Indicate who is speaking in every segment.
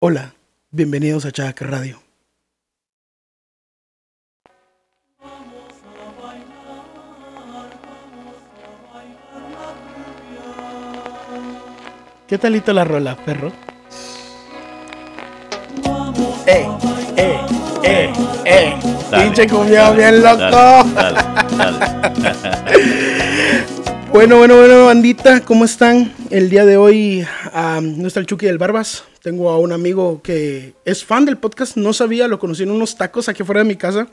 Speaker 1: Hola, bienvenidos a Chac Radio. ¿Qué talito la rola, perro? ¡Eh! ¡Eh! ¡Eh! ¡Eh!
Speaker 2: Dale,
Speaker 1: ¡Pinche cumbia
Speaker 2: dale,
Speaker 1: bien loco!
Speaker 2: Dale, dale, dale.
Speaker 1: Bueno, bueno, bueno, bandita, ¿cómo están? El día de hoy ah, no está el Chucky del Barbas. Tengo a un amigo que es fan del podcast, no sabía, lo conocí en unos tacos aquí afuera de mi casa.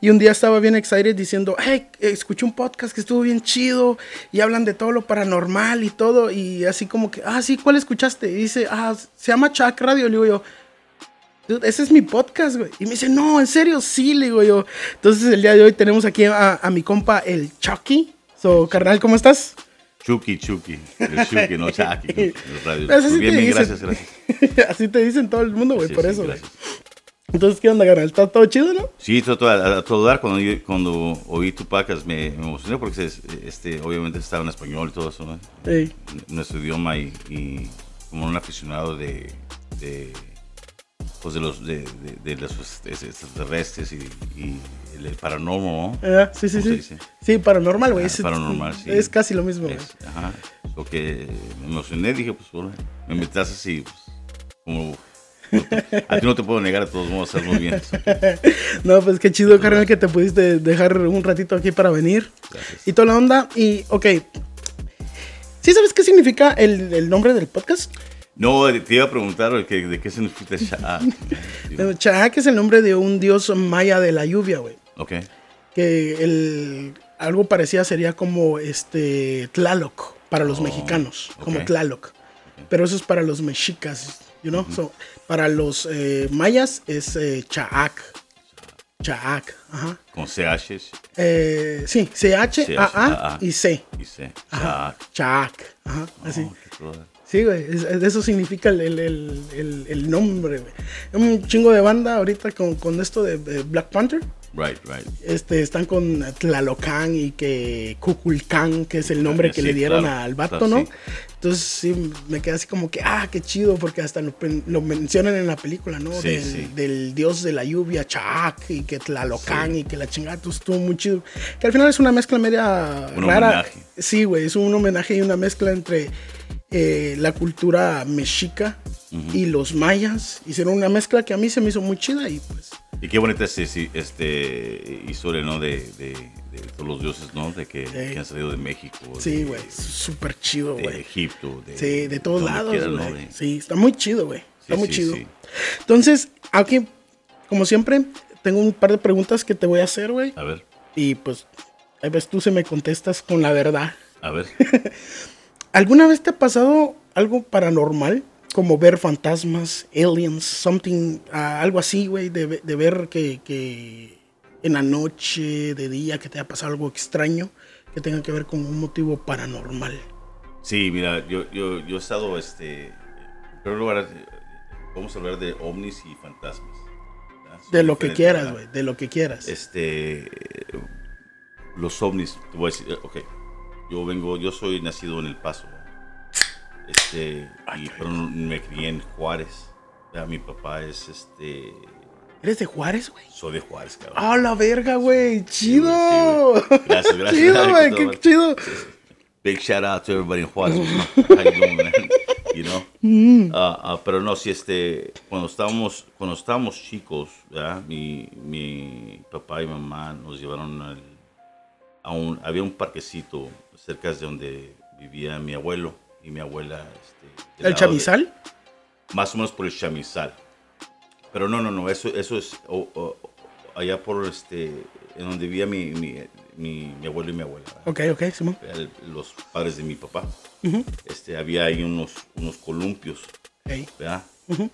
Speaker 1: Y un día estaba bien excited diciendo, hey, escuché un podcast que estuvo bien chido y hablan de todo lo paranormal y todo. Y así como que, ah, sí, ¿cuál escuchaste? Y dice, ah, se llama Chuck Radio. Le digo yo, "Dude, ese es mi podcast, güey. Y me dice, no, en serio, sí, le digo yo. Entonces el día de hoy tenemos aquí a, a mi compa, el Chucky. So, carnal, ¿cómo estás?
Speaker 2: Chucky, Chucky. El Chucky, no Chucky. Bien, bien, gracias, gracias.
Speaker 1: Así te dicen todo el mundo, güey, por eso. Entonces, ¿qué onda, carnal? ¿Está todo chido, no?
Speaker 2: Sí, todo a, todo dar. Cuando, cuando oí tu podcast me, me emocioné porque es- este, obviamente estaba en español y todo eso, ¿no?
Speaker 1: Sí.
Speaker 2: nuestro idioma y, y como un aficionado de, de pues de los de, de, de los extraterrestres y, y el paranormal, ¿no?
Speaker 1: Ah, sí, sí,
Speaker 2: ¿Cómo se
Speaker 1: sí. Sí, paranormal, güey.
Speaker 2: Ah,
Speaker 1: Es-
Speaker 2: paranormal, sí.
Speaker 1: Es casi lo mismo, güey.
Speaker 2: Ajá. Lo que me emocioné, dije, pues, bueno, me invitaste así, pues, como... a ti no te puedo negar, de todos modos, estás muy bien.
Speaker 1: No, pues qué chido, carnal, que te pudiste dejar un ratito aquí para venir.
Speaker 2: Gracias.
Speaker 1: Y toda la onda. Y, ok. ¿Sí sabes qué significa el, el nombre del podcast?
Speaker 2: No, te iba a preguntar que- de qué significa Sha'ak.
Speaker 1: Eh, Chaak es el nombre de un dios maya de la lluvia, güey.
Speaker 2: Ok,
Speaker 1: Que el, algo parecía sería como este Tlaloc para los
Speaker 2: Oh,
Speaker 1: mexicanos, como. Tlaloc. Pero eso es para los mexicas, you know? So, para los eh, mayas es eh, Chaak. Chaak, ajá.
Speaker 2: con CH
Speaker 1: Eh, sí, C-H-A-A
Speaker 2: C-H-A-A.
Speaker 1: y C.
Speaker 2: y C.
Speaker 1: Ajá.
Speaker 2: Sha'ak.
Speaker 1: Chaak, ajá, así.
Speaker 2: Oh, qué.
Speaker 1: Sí, güey, es- es- eso significa el, el- el- el- nombre, güey. Un chingo de banda ahorita con, con esto de, de Black Panther.
Speaker 2: Right, right.
Speaker 1: Este, están con Tlalocan y que Cuculcán, que es el nombre que
Speaker 2: Sí,
Speaker 1: le dieron
Speaker 2: claro,
Speaker 1: al vato,
Speaker 2: claro,
Speaker 1: ¿no?
Speaker 2: sí.
Speaker 1: Entonces sí, me quedé así como que, ah, qué chido, porque hasta lo, lo mencionan en la película, ¿no?
Speaker 2: Sí,
Speaker 1: del, del dios de la lluvia, Chaak, y que Tlalocan y que la chingada, entonces estuvo muy chido. Que al final es una mezcla media
Speaker 2: Un
Speaker 1: rara.
Speaker 2: homenaje.
Speaker 1: Sí, güey, es un homenaje y una mezcla entre eh, la cultura mexica y los mayas. Hicieron una mezcla que a mí se me hizo muy chida y pues...
Speaker 2: Y qué bonita es ese- este historia, ¿no? De, de, de todos los dioses, ¿no? De que, que han salido de México.
Speaker 1: Sí, güey, súper chido,
Speaker 2: De
Speaker 1: güey.
Speaker 2: Egipto. De,
Speaker 1: Sí, de todos lados, güey. Sí, está muy chido, güey. Está
Speaker 2: Sí,
Speaker 1: muy
Speaker 2: sí,
Speaker 1: chido. Entonces, aquí, como siempre, tengo un par de preguntas que te voy a hacer, güey.
Speaker 2: A ver,
Speaker 1: Y pues, a veces tú se me contestas con la verdad.
Speaker 2: a ver.
Speaker 1: ¿Alguna vez te ha pasado algo paranormal? Como ver fantasmas, aliens, something, ah, algo así, güey, de, ve- de ver que, que en la noche, de día, que te haya pasado algo extraño que tenga que ver con un motivo paranormal.
Speaker 2: Sí, mira, yo, yo, yo he estado, este, en primer lugar, vamos a hablar de ovnis y fantasmas.
Speaker 1: De lo que quieras, güey, de lo que quieras.
Speaker 2: Este, los ovnis, te voy a decir, ok, yo vengo, yo soy nacido en El Paso, este, y, pero me crié en Juárez, mi papá es, este,
Speaker 1: ¿Eres de Juárez, güey?
Speaker 2: soy de Juárez, cabrón.
Speaker 1: ¡Ah, la verga, güey!
Speaker 2: Sí,
Speaker 1: ¡Chido!
Speaker 2: sí. Gracias, gracias.
Speaker 1: ¡Chido,
Speaker 2: Ay,
Speaker 1: güey!
Speaker 2: qué
Speaker 1: ¡Qué
Speaker 2: todo.
Speaker 1: chido!
Speaker 2: Big shout out to everybody in Juárez. How you doing, man? You know? Ah, ah, pero no, si este, cuando estábamos, cuando estábamos chicos, ¿verdad? Mi, mi papá y mamá nos llevaron al- a un, había un parquecito cerca de donde vivía mi abuelo y mi abuela. Este,
Speaker 1: ¿El
Speaker 2: de-
Speaker 1: chamizal?
Speaker 2: más o menos por el chamizal. Pero no, no, no, eso, eso es allá por este, en donde vivía mi, mi, mi, mi abuelo y mi abuela.
Speaker 1: Ok, ok, Simón.
Speaker 2: los padres de mi papá. este, había ahí unos, unos columpios,
Speaker 1: Ey.
Speaker 2: ¿verdad?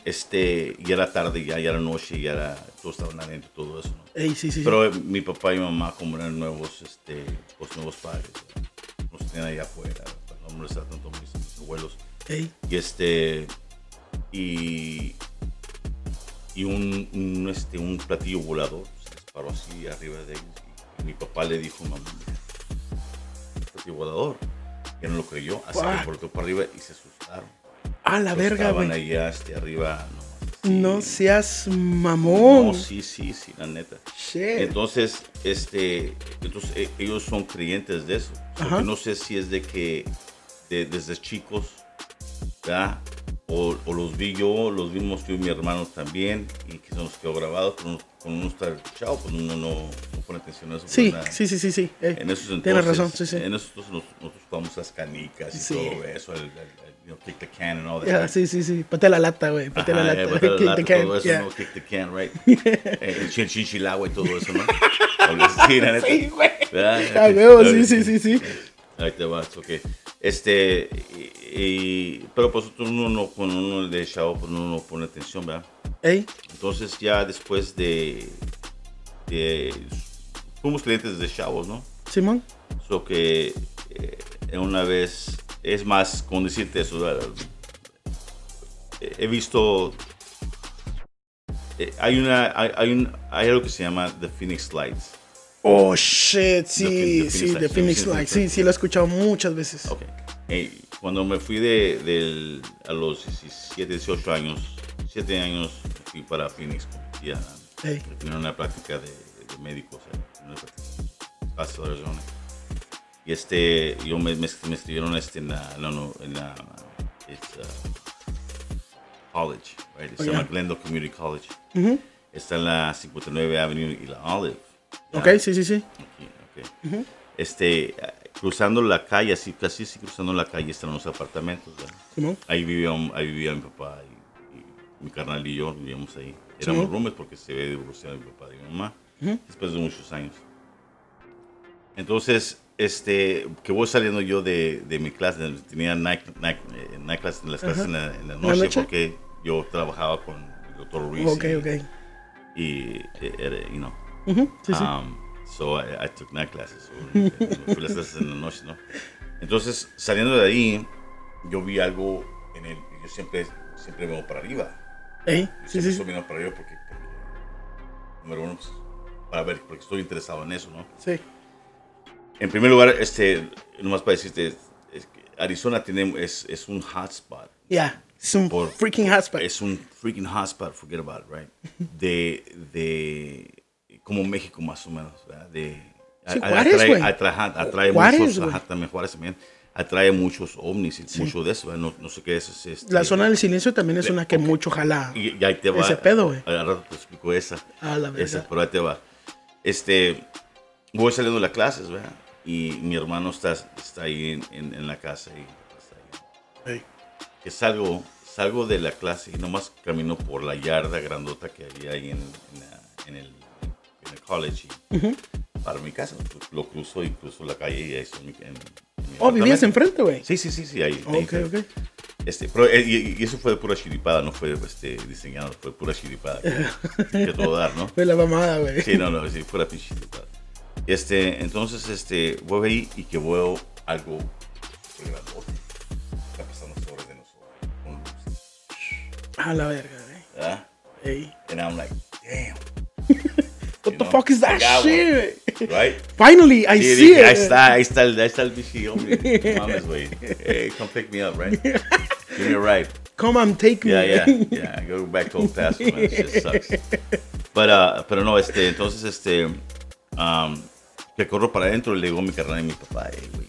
Speaker 2: Este, y era tarde, ya, ya era noche, ya era, todos estaban adentro, todo eso, ¿no?
Speaker 1: Ey, sí, sí, sí.
Speaker 2: Pero eh, mi papá y mamá, como eran nuevos, este, pues nuevos padres, ¿verdad? nos tenían allá afuera, no molestar tanto a mis, mis abuelos.
Speaker 1: Ey.
Speaker 2: Y este, y, y un, un, este, un platillo volador se disparó así arriba de ellos. Y, mi papá le dijo, mamá, un platillo volador. Y no lo creyó, así que volteó para arriba y se asustaron.
Speaker 1: ¡Ah, la verga,
Speaker 2: Estaban
Speaker 1: güey!
Speaker 2: allá este, arriba, no,
Speaker 1: No seas mamón.
Speaker 2: No, sí, sí, sí, la neta.
Speaker 1: Shit.
Speaker 2: Entonces, este, entonces e- ellos son creyentes de eso. No sé si es de que de- desde chicos, ¿verdad? O, o los vi yo, los vimos yo y mi hermano también, y que se nos quedó grabado. Uno, cuando uno está chavo, pues uno no, no pone atención a eso.
Speaker 1: Sí,
Speaker 2: pues, nada.
Speaker 1: sí, sí, sí, sí. eh,
Speaker 2: En esos entonces,
Speaker 1: Tienes razón, sí, sí.
Speaker 2: En esos entonces nos- nosotros jugamos las canicas y
Speaker 1: Sí.
Speaker 2: todo eso, el, el- el, you know, kick the can and all that. Right?
Speaker 1: sí, sí, sí. Patea la lata, güey. Patea la lata.
Speaker 2: eh, la
Speaker 1: Kick
Speaker 2: lata,
Speaker 1: the can,
Speaker 2: todo eso,
Speaker 1: yeah.
Speaker 2: ¿no? Kick the can, right? Eh, el chin chinchilagua y todo eso, ¿no? sí, la neta.
Speaker 1: Sí, güey.
Speaker 2: ¿Verdad?
Speaker 1: A huevo, sí, sí, sí, sí.
Speaker 2: Ahí te vas, ok. Este, y, y- pero pues uno no, cuando uno de chavo, pues uno no pone atención, ¿verdad?
Speaker 1: Ey,
Speaker 2: Entonces ya después de, de fuimos clientes de chavos, ¿no?
Speaker 1: Simón.
Speaker 2: So que eh, una vez, es más, con decirte eso. Eh, he visto, eh, hay, una, hay, hay, un, hay algo que se llama The Phoenix Lights.
Speaker 1: Oh, shit. Sí,
Speaker 2: The Phoenix
Speaker 1: sí,
Speaker 2: Lights,
Speaker 1: de
Speaker 2: sí,
Speaker 1: Phoenix
Speaker 2: sí, sí, sí.
Speaker 1: Lo he escuchado muchas veces.
Speaker 2: Ok. Eh, cuando me fui de, del- a los 17, 18 años, 7 años, fui para Phoenix y a,
Speaker 1: Ey.
Speaker 2: a tener una práctica de, de médico, o sea, una práctica de. Y este, yo me, me, me escribieron este en la, no, no, en la it's, uh, college, right? Se
Speaker 1: Oh,
Speaker 2: llama
Speaker 1: yeah.
Speaker 2: Glendale Community College.
Speaker 1: Ujú.
Speaker 2: Está en la 59 Avenue y la Olive. ¿ya?
Speaker 1: Ok, sí, sí, sí.
Speaker 2: Aquí, ok. Este, eh, cruzando la calle, así, casi sí, cruzando la calle están los apartamentos. ¿verdad?
Speaker 1: Simón.
Speaker 2: Ahí vivía, ahí vivía mi papá y, y mi carnal y yo vivíamos ahí. Éramos roomies porque se ve divorciado mi papá de mi mamá después de muchos años. Entonces, este, que voy saliendo yo de, de mi clase, tenía night, night, eh, night class en las clases en la, en la noche, porque yo trabajaba con el doctor Ruiz.
Speaker 1: Ok,
Speaker 2: y,
Speaker 1: ok.
Speaker 2: y, eh, you know,
Speaker 1: sí.
Speaker 2: Um, so I, I took night classes. So, eh, fui a las clases en la noche, ¿no? Entonces, saliendo de ahí, yo vi algo en el. Yo siempre, siempre veo para arriba.
Speaker 1: Ey,
Speaker 2: Yo
Speaker 1: sí,
Speaker 2: siempre
Speaker 1: sí.
Speaker 2: estoy para arriba porque, porque, número uno, pues, para ver, porque estoy interesado en eso, ¿no?
Speaker 1: Sí.
Speaker 2: En primer lugar, este, nomás para decirte, es que Arizona tiene, es, es un hotspot.
Speaker 1: Ya. Es un
Speaker 2: Por-
Speaker 1: freaking hotspot.
Speaker 2: Es un freaking hotspot, forget about it, right? De, de, como México más o menos, ¿verdad? De,
Speaker 1: Sí,
Speaker 2: a-
Speaker 1: Juárez,
Speaker 2: atrae, atrae, atrae
Speaker 1: Juárez,
Speaker 2: muchos, ajá, también Juárez también, atrae muchos ovnis y mucho de eso, ¿verdad? No, no sé qué es. es este,
Speaker 1: La zona del silencio también es una que
Speaker 2: ok.
Speaker 1: mucho jala.
Speaker 2: y, y ahí te va.
Speaker 1: Ese pedo, güey.
Speaker 2: Al rato te explico esa.
Speaker 1: A la
Speaker 2: esa,
Speaker 1: verga.
Speaker 2: pero ahí te va. Este, voy saliendo de las clases, ¿verdad? Y mi hermano está, está ahí en, en- en la casa y está ahí
Speaker 1: Ey.
Speaker 2: que salgo, salgo de la clase y nomás camino por la yarda grandota que había ahí en, en la- en el, en el college y para mi casa. Lo cruzo y cruzo la calle y ahí estoy mi, en- en mi
Speaker 1: Oh, vivías enfrente, güey.
Speaker 2: Sí, sí, sí, sí, ahí. ahí
Speaker 1: Ok,
Speaker 2: fue.
Speaker 1: ok.
Speaker 2: Este, pero, eh, y, y eso fue de pura chiripada, no fue este, diseñado, fue pura chiripada. Que, que todo dar, ¿no?
Speaker 1: Fue la mamada, güey.
Speaker 2: Sí, no, no, sí, pura pinche chiripada. Este, entonces, este, voy ahí y que veo algo grandote. Está pasando sobre de nosotros.
Speaker 1: A la verga, güey.
Speaker 2: ¿verdad?
Speaker 1: Ey.
Speaker 2: And I'm like, damn.
Speaker 1: What
Speaker 2: You
Speaker 1: the
Speaker 2: know,
Speaker 1: fuck is that shit?
Speaker 2: Right?
Speaker 1: Finally, I
Speaker 2: Sí,
Speaker 1: see it.
Speaker 2: ahí está, ahí está ahí está el hombre. Mames, güey. Hey, come pick me up, right? Give me a ride.
Speaker 1: Come on, take me.
Speaker 2: Yeah, yeah, yeah. Go back to old Paso, man. It just sucks. But, uh, pero no, este, entonces, este, um, corro para adentro y le digo a mi carnal y mi papá, güey.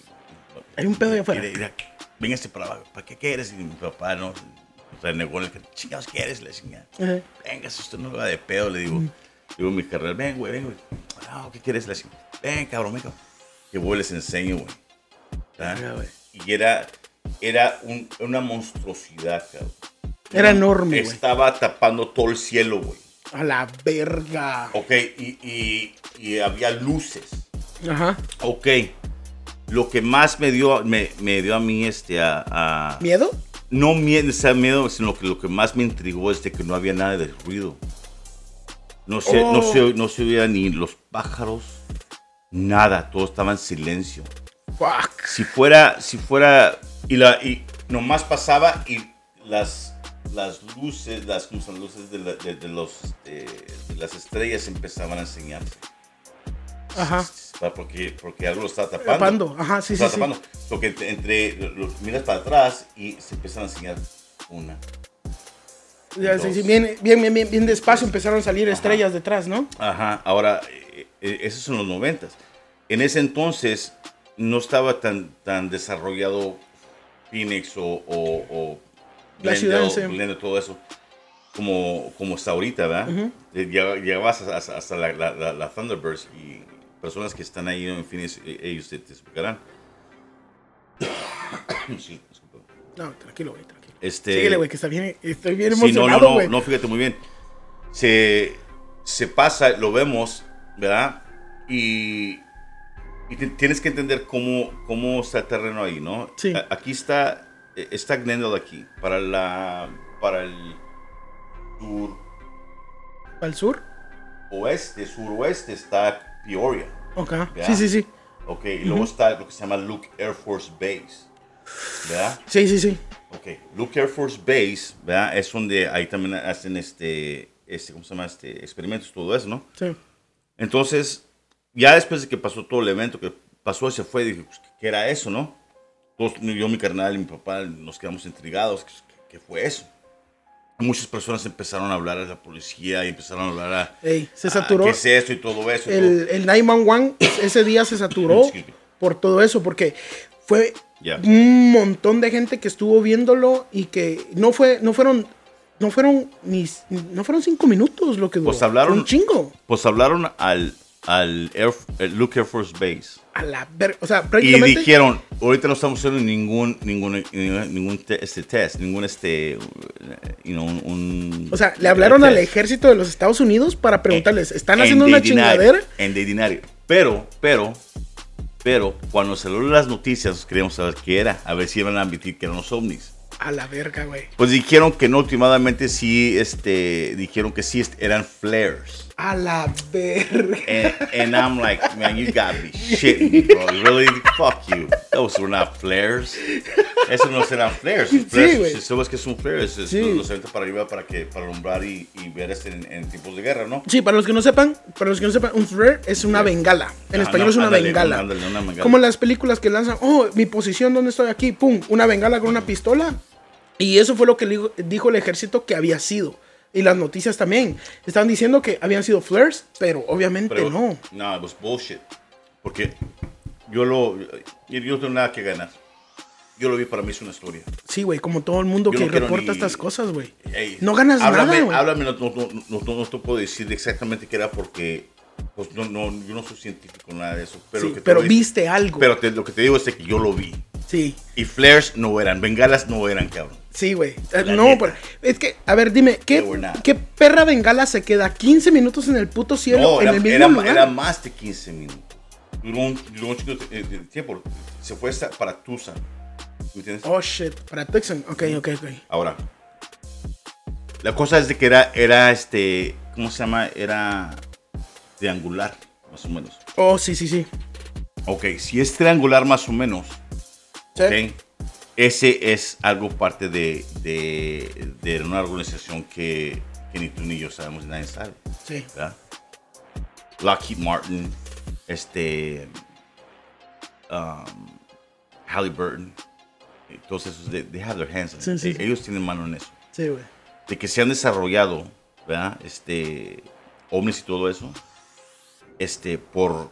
Speaker 1: Hay un pedo allá afuera.
Speaker 2: Mira, mira, véngase para abajo. ¿Para qué quieres? Y mi papá, no, o sea, negó el que, chingados quieres? Le
Speaker 1: Ajá.
Speaker 2: venga, si usted no va de pedo, le digo. Digo a mi carnal, ven, güey, ven, güey. Ah, ¿qué quieres? Le decía, ven, cabrón, ven, cabrón. Que voy, les enseño, güey. Y era, era un- una monstruosidad, cabrón.
Speaker 1: Era enorme, güey.
Speaker 2: Estaba tapando todo el cielo, güey.
Speaker 1: A la verga.
Speaker 2: Ok, y, y, y había luces.
Speaker 1: Ajá.
Speaker 2: Ok. Lo que más me dio, me, me dio a mí, este, a... a-
Speaker 1: ¿Miedo?
Speaker 2: no miedo, o sea, miedo, sino que lo que más me intrigó es de que no había nada de ruido. No se, no
Speaker 1: Oh.
Speaker 2: se, no se oía ni los pájaros, nada, todo estaba en silencio.
Speaker 1: Fuck.
Speaker 2: Si fuera, si fuera, y, la, y nomás pasaba y las, las luces, las, luces de, la- de- de los, este, de las estrellas empezaban a enseñarse.
Speaker 1: Ajá.
Speaker 2: Porque, porque algo lo estaba tapando.
Speaker 1: Tapando. Ajá, sí,
Speaker 2: Lo
Speaker 1: sí,
Speaker 2: estaba
Speaker 1: sí.
Speaker 2: tapando. So que entre, entre- lo- lo miras para atrás y se empiezan a enseñar una,
Speaker 1: Ya, sí, sí, bien, bien, bien, bien, despacio empezaron a salir estrellas detrás, ¿no?
Speaker 2: Ajá, ahora, eh, eh, esos son los noventas. En ese entonces no estaba tan, tan desarrollado Phoenix o, o, o
Speaker 1: La ciudad,
Speaker 2: Glendale,
Speaker 1: sí.
Speaker 2: Glendale, todo eso como, como está ahorita, ¿verdad? Eh, llega- Llegabas hasta, hasta- la, la- la Thunderbirds y personas que están ahí en Phoenix, eh, ellos te, te explicarán. sí.
Speaker 1: No, tranquilo, güey, tranquilo.
Speaker 2: Este,
Speaker 1: Síguele, güey, que está bien, estoy bien
Speaker 2: Sí, no, no,
Speaker 1: emocionado,
Speaker 2: no,
Speaker 1: güey.
Speaker 2: no, fíjate muy bien. Se, se pasa, lo vemos, ¿verdad? Y, y te- tienes que entender cómo, cómo está el terreno ahí, ¿no?
Speaker 1: Sí.
Speaker 2: A- Aquí está, eh, está Glendale aquí, para, la, para el sur
Speaker 1: ¿Al sur?
Speaker 2: oeste, suroeste está Peoria,
Speaker 1: Ok.
Speaker 2: Ya.
Speaker 1: Sí, sí, sí.
Speaker 2: ¿ok? Y luego está lo que se llama Luke Air Force Base, ¿verdad?
Speaker 1: Sí, sí, sí.
Speaker 2: Ok, Luke Air Force Base, ¿verdad? Es donde ahí también hacen este, este, ¿cómo se llama? Este, experimentos, todo eso, ¿no?
Speaker 1: Sí.
Speaker 2: Entonces, ya después de que pasó todo el evento, que pasó y se fue, dije, pues, ¿qué era eso, no? Todos, yo, mi carnal y mi papá nos quedamos intrigados, ¿qué, qué fue eso? Muchas personas empezaron a hablar a la policía y empezaron a hablar a...
Speaker 1: Ey, se
Speaker 2: a,
Speaker 1: saturó.
Speaker 2: ¿Qué es esto y todo eso? y
Speaker 1: El, el 911 ese día se saturó por todo eso, porque fue un montón de gente que estuvo viéndolo y que no fue, no fueron, no fueron ni, no fueron cinco minutos lo que duró.
Speaker 2: Pues hablaron-
Speaker 1: un chingo.
Speaker 2: Pues hablaron al, al Air, el Luke Air Force Base.
Speaker 1: A la ver, o sea,
Speaker 2: Y
Speaker 1: prácticamente.
Speaker 2: dijeron, ahorita no estamos haciendo ningún, ningún, ningún te- este test, ningún este, you know, un, un-
Speaker 1: o sea, le hablaron al ejército de los Estados Unidos para preguntarles, ¿están
Speaker 2: En
Speaker 1: haciendo una chingadera?
Speaker 2: En denied it. Pero, pero, pero, cuando salieron las noticias, queríamos saber qué era, a ver si iban a admitir que eran los ovnis.
Speaker 1: A la verga, güey.
Speaker 2: Pues dijeron que no, últimamente sí, este, dijeron que sí est- eran flares.
Speaker 1: A la verga.
Speaker 2: And, and I'm like, man, you gotta be shitting me, bro. Really? Fuck you. Those were not flares. Eso no serán flares. flares si sabes que es un flare, es,
Speaker 1: Sí.
Speaker 2: los eventos para arriba para que para alumbrar y, y ver este en, en tiempos de guerra, ¿no?
Speaker 1: Sí, para los que no sepan, para los que no sepan, un flare es una bengala. En
Speaker 2: Ah,
Speaker 1: español
Speaker 2: no,
Speaker 1: es una
Speaker 2: ándale,
Speaker 1: bengala.
Speaker 2: ándale, una bengala.
Speaker 1: Como las películas que lanzan, oh, mi posición, ¿dónde estoy aquí? Pum, una bengala con una pistola. Y eso fue lo que dijo el ejército que había sido. Y las noticias también. Estaban diciendo que habían sido flares, pero obviamente
Speaker 2: Pero
Speaker 1: no.
Speaker 2: No, it was bullshit. Porque yo lo. Yo no tengo nada que ganar. Yo lo vi para mí es una historia.
Speaker 1: Sí, güey, como todo el mundo
Speaker 2: Yo
Speaker 1: que
Speaker 2: no
Speaker 1: reporta
Speaker 2: ni-
Speaker 1: estas cosas, güey.
Speaker 2: Ey,
Speaker 1: No ganas
Speaker 2: háblame,
Speaker 1: nada, güey.
Speaker 2: Háblame, no, no, no, no, no- no te puedo decir exactamente qué era porque. Pues no, no, yo no soy científico, nada de eso. Pero,
Speaker 1: Sí,
Speaker 2: que
Speaker 1: pero viste algo.
Speaker 2: Pero te- lo que te digo es que yo lo vi.
Speaker 1: sí,
Speaker 2: Y flares no eran, bengalas no eran, cabrón.
Speaker 1: Sí, güey. Eh, No, pero es que, a ver, dime, ¿qué. ¿qué perra bengala se queda 15 minutos en el puto cielo
Speaker 2: No,
Speaker 1: en
Speaker 2: era,
Speaker 1: el mismo
Speaker 2: era-
Speaker 1: lugar?
Speaker 2: era más de 15 minutos. Duró un, duró un chico de, de tiempo. Se fue hasta para Tucson. ¿Me entiendes?
Speaker 1: Oh, shit, para Texan. Ok, ok, ok.
Speaker 2: Ahora, la cosa es de que era, era este, ¿cómo se llama? Era triangular, más o menos.
Speaker 1: Oh, sí, sí, sí.
Speaker 2: Ok, si es triangular más o menos,
Speaker 1: Sí.
Speaker 2: ok, ese es algo parte de, de, de una organización que, que ni tú ni yo sabemos, nadie sabe,
Speaker 1: Sí.
Speaker 2: ¿verdad? Lockheed Martin, este, um, Halliburton, eh, todos esos, they, they have their hands.
Speaker 1: Sí, sí, sí.
Speaker 2: Ellos tienen mano en eso.
Speaker 1: Sí, güey.
Speaker 2: de que se han desarrollado, ¿verdad? Este, ovnis y todo eso, este, por,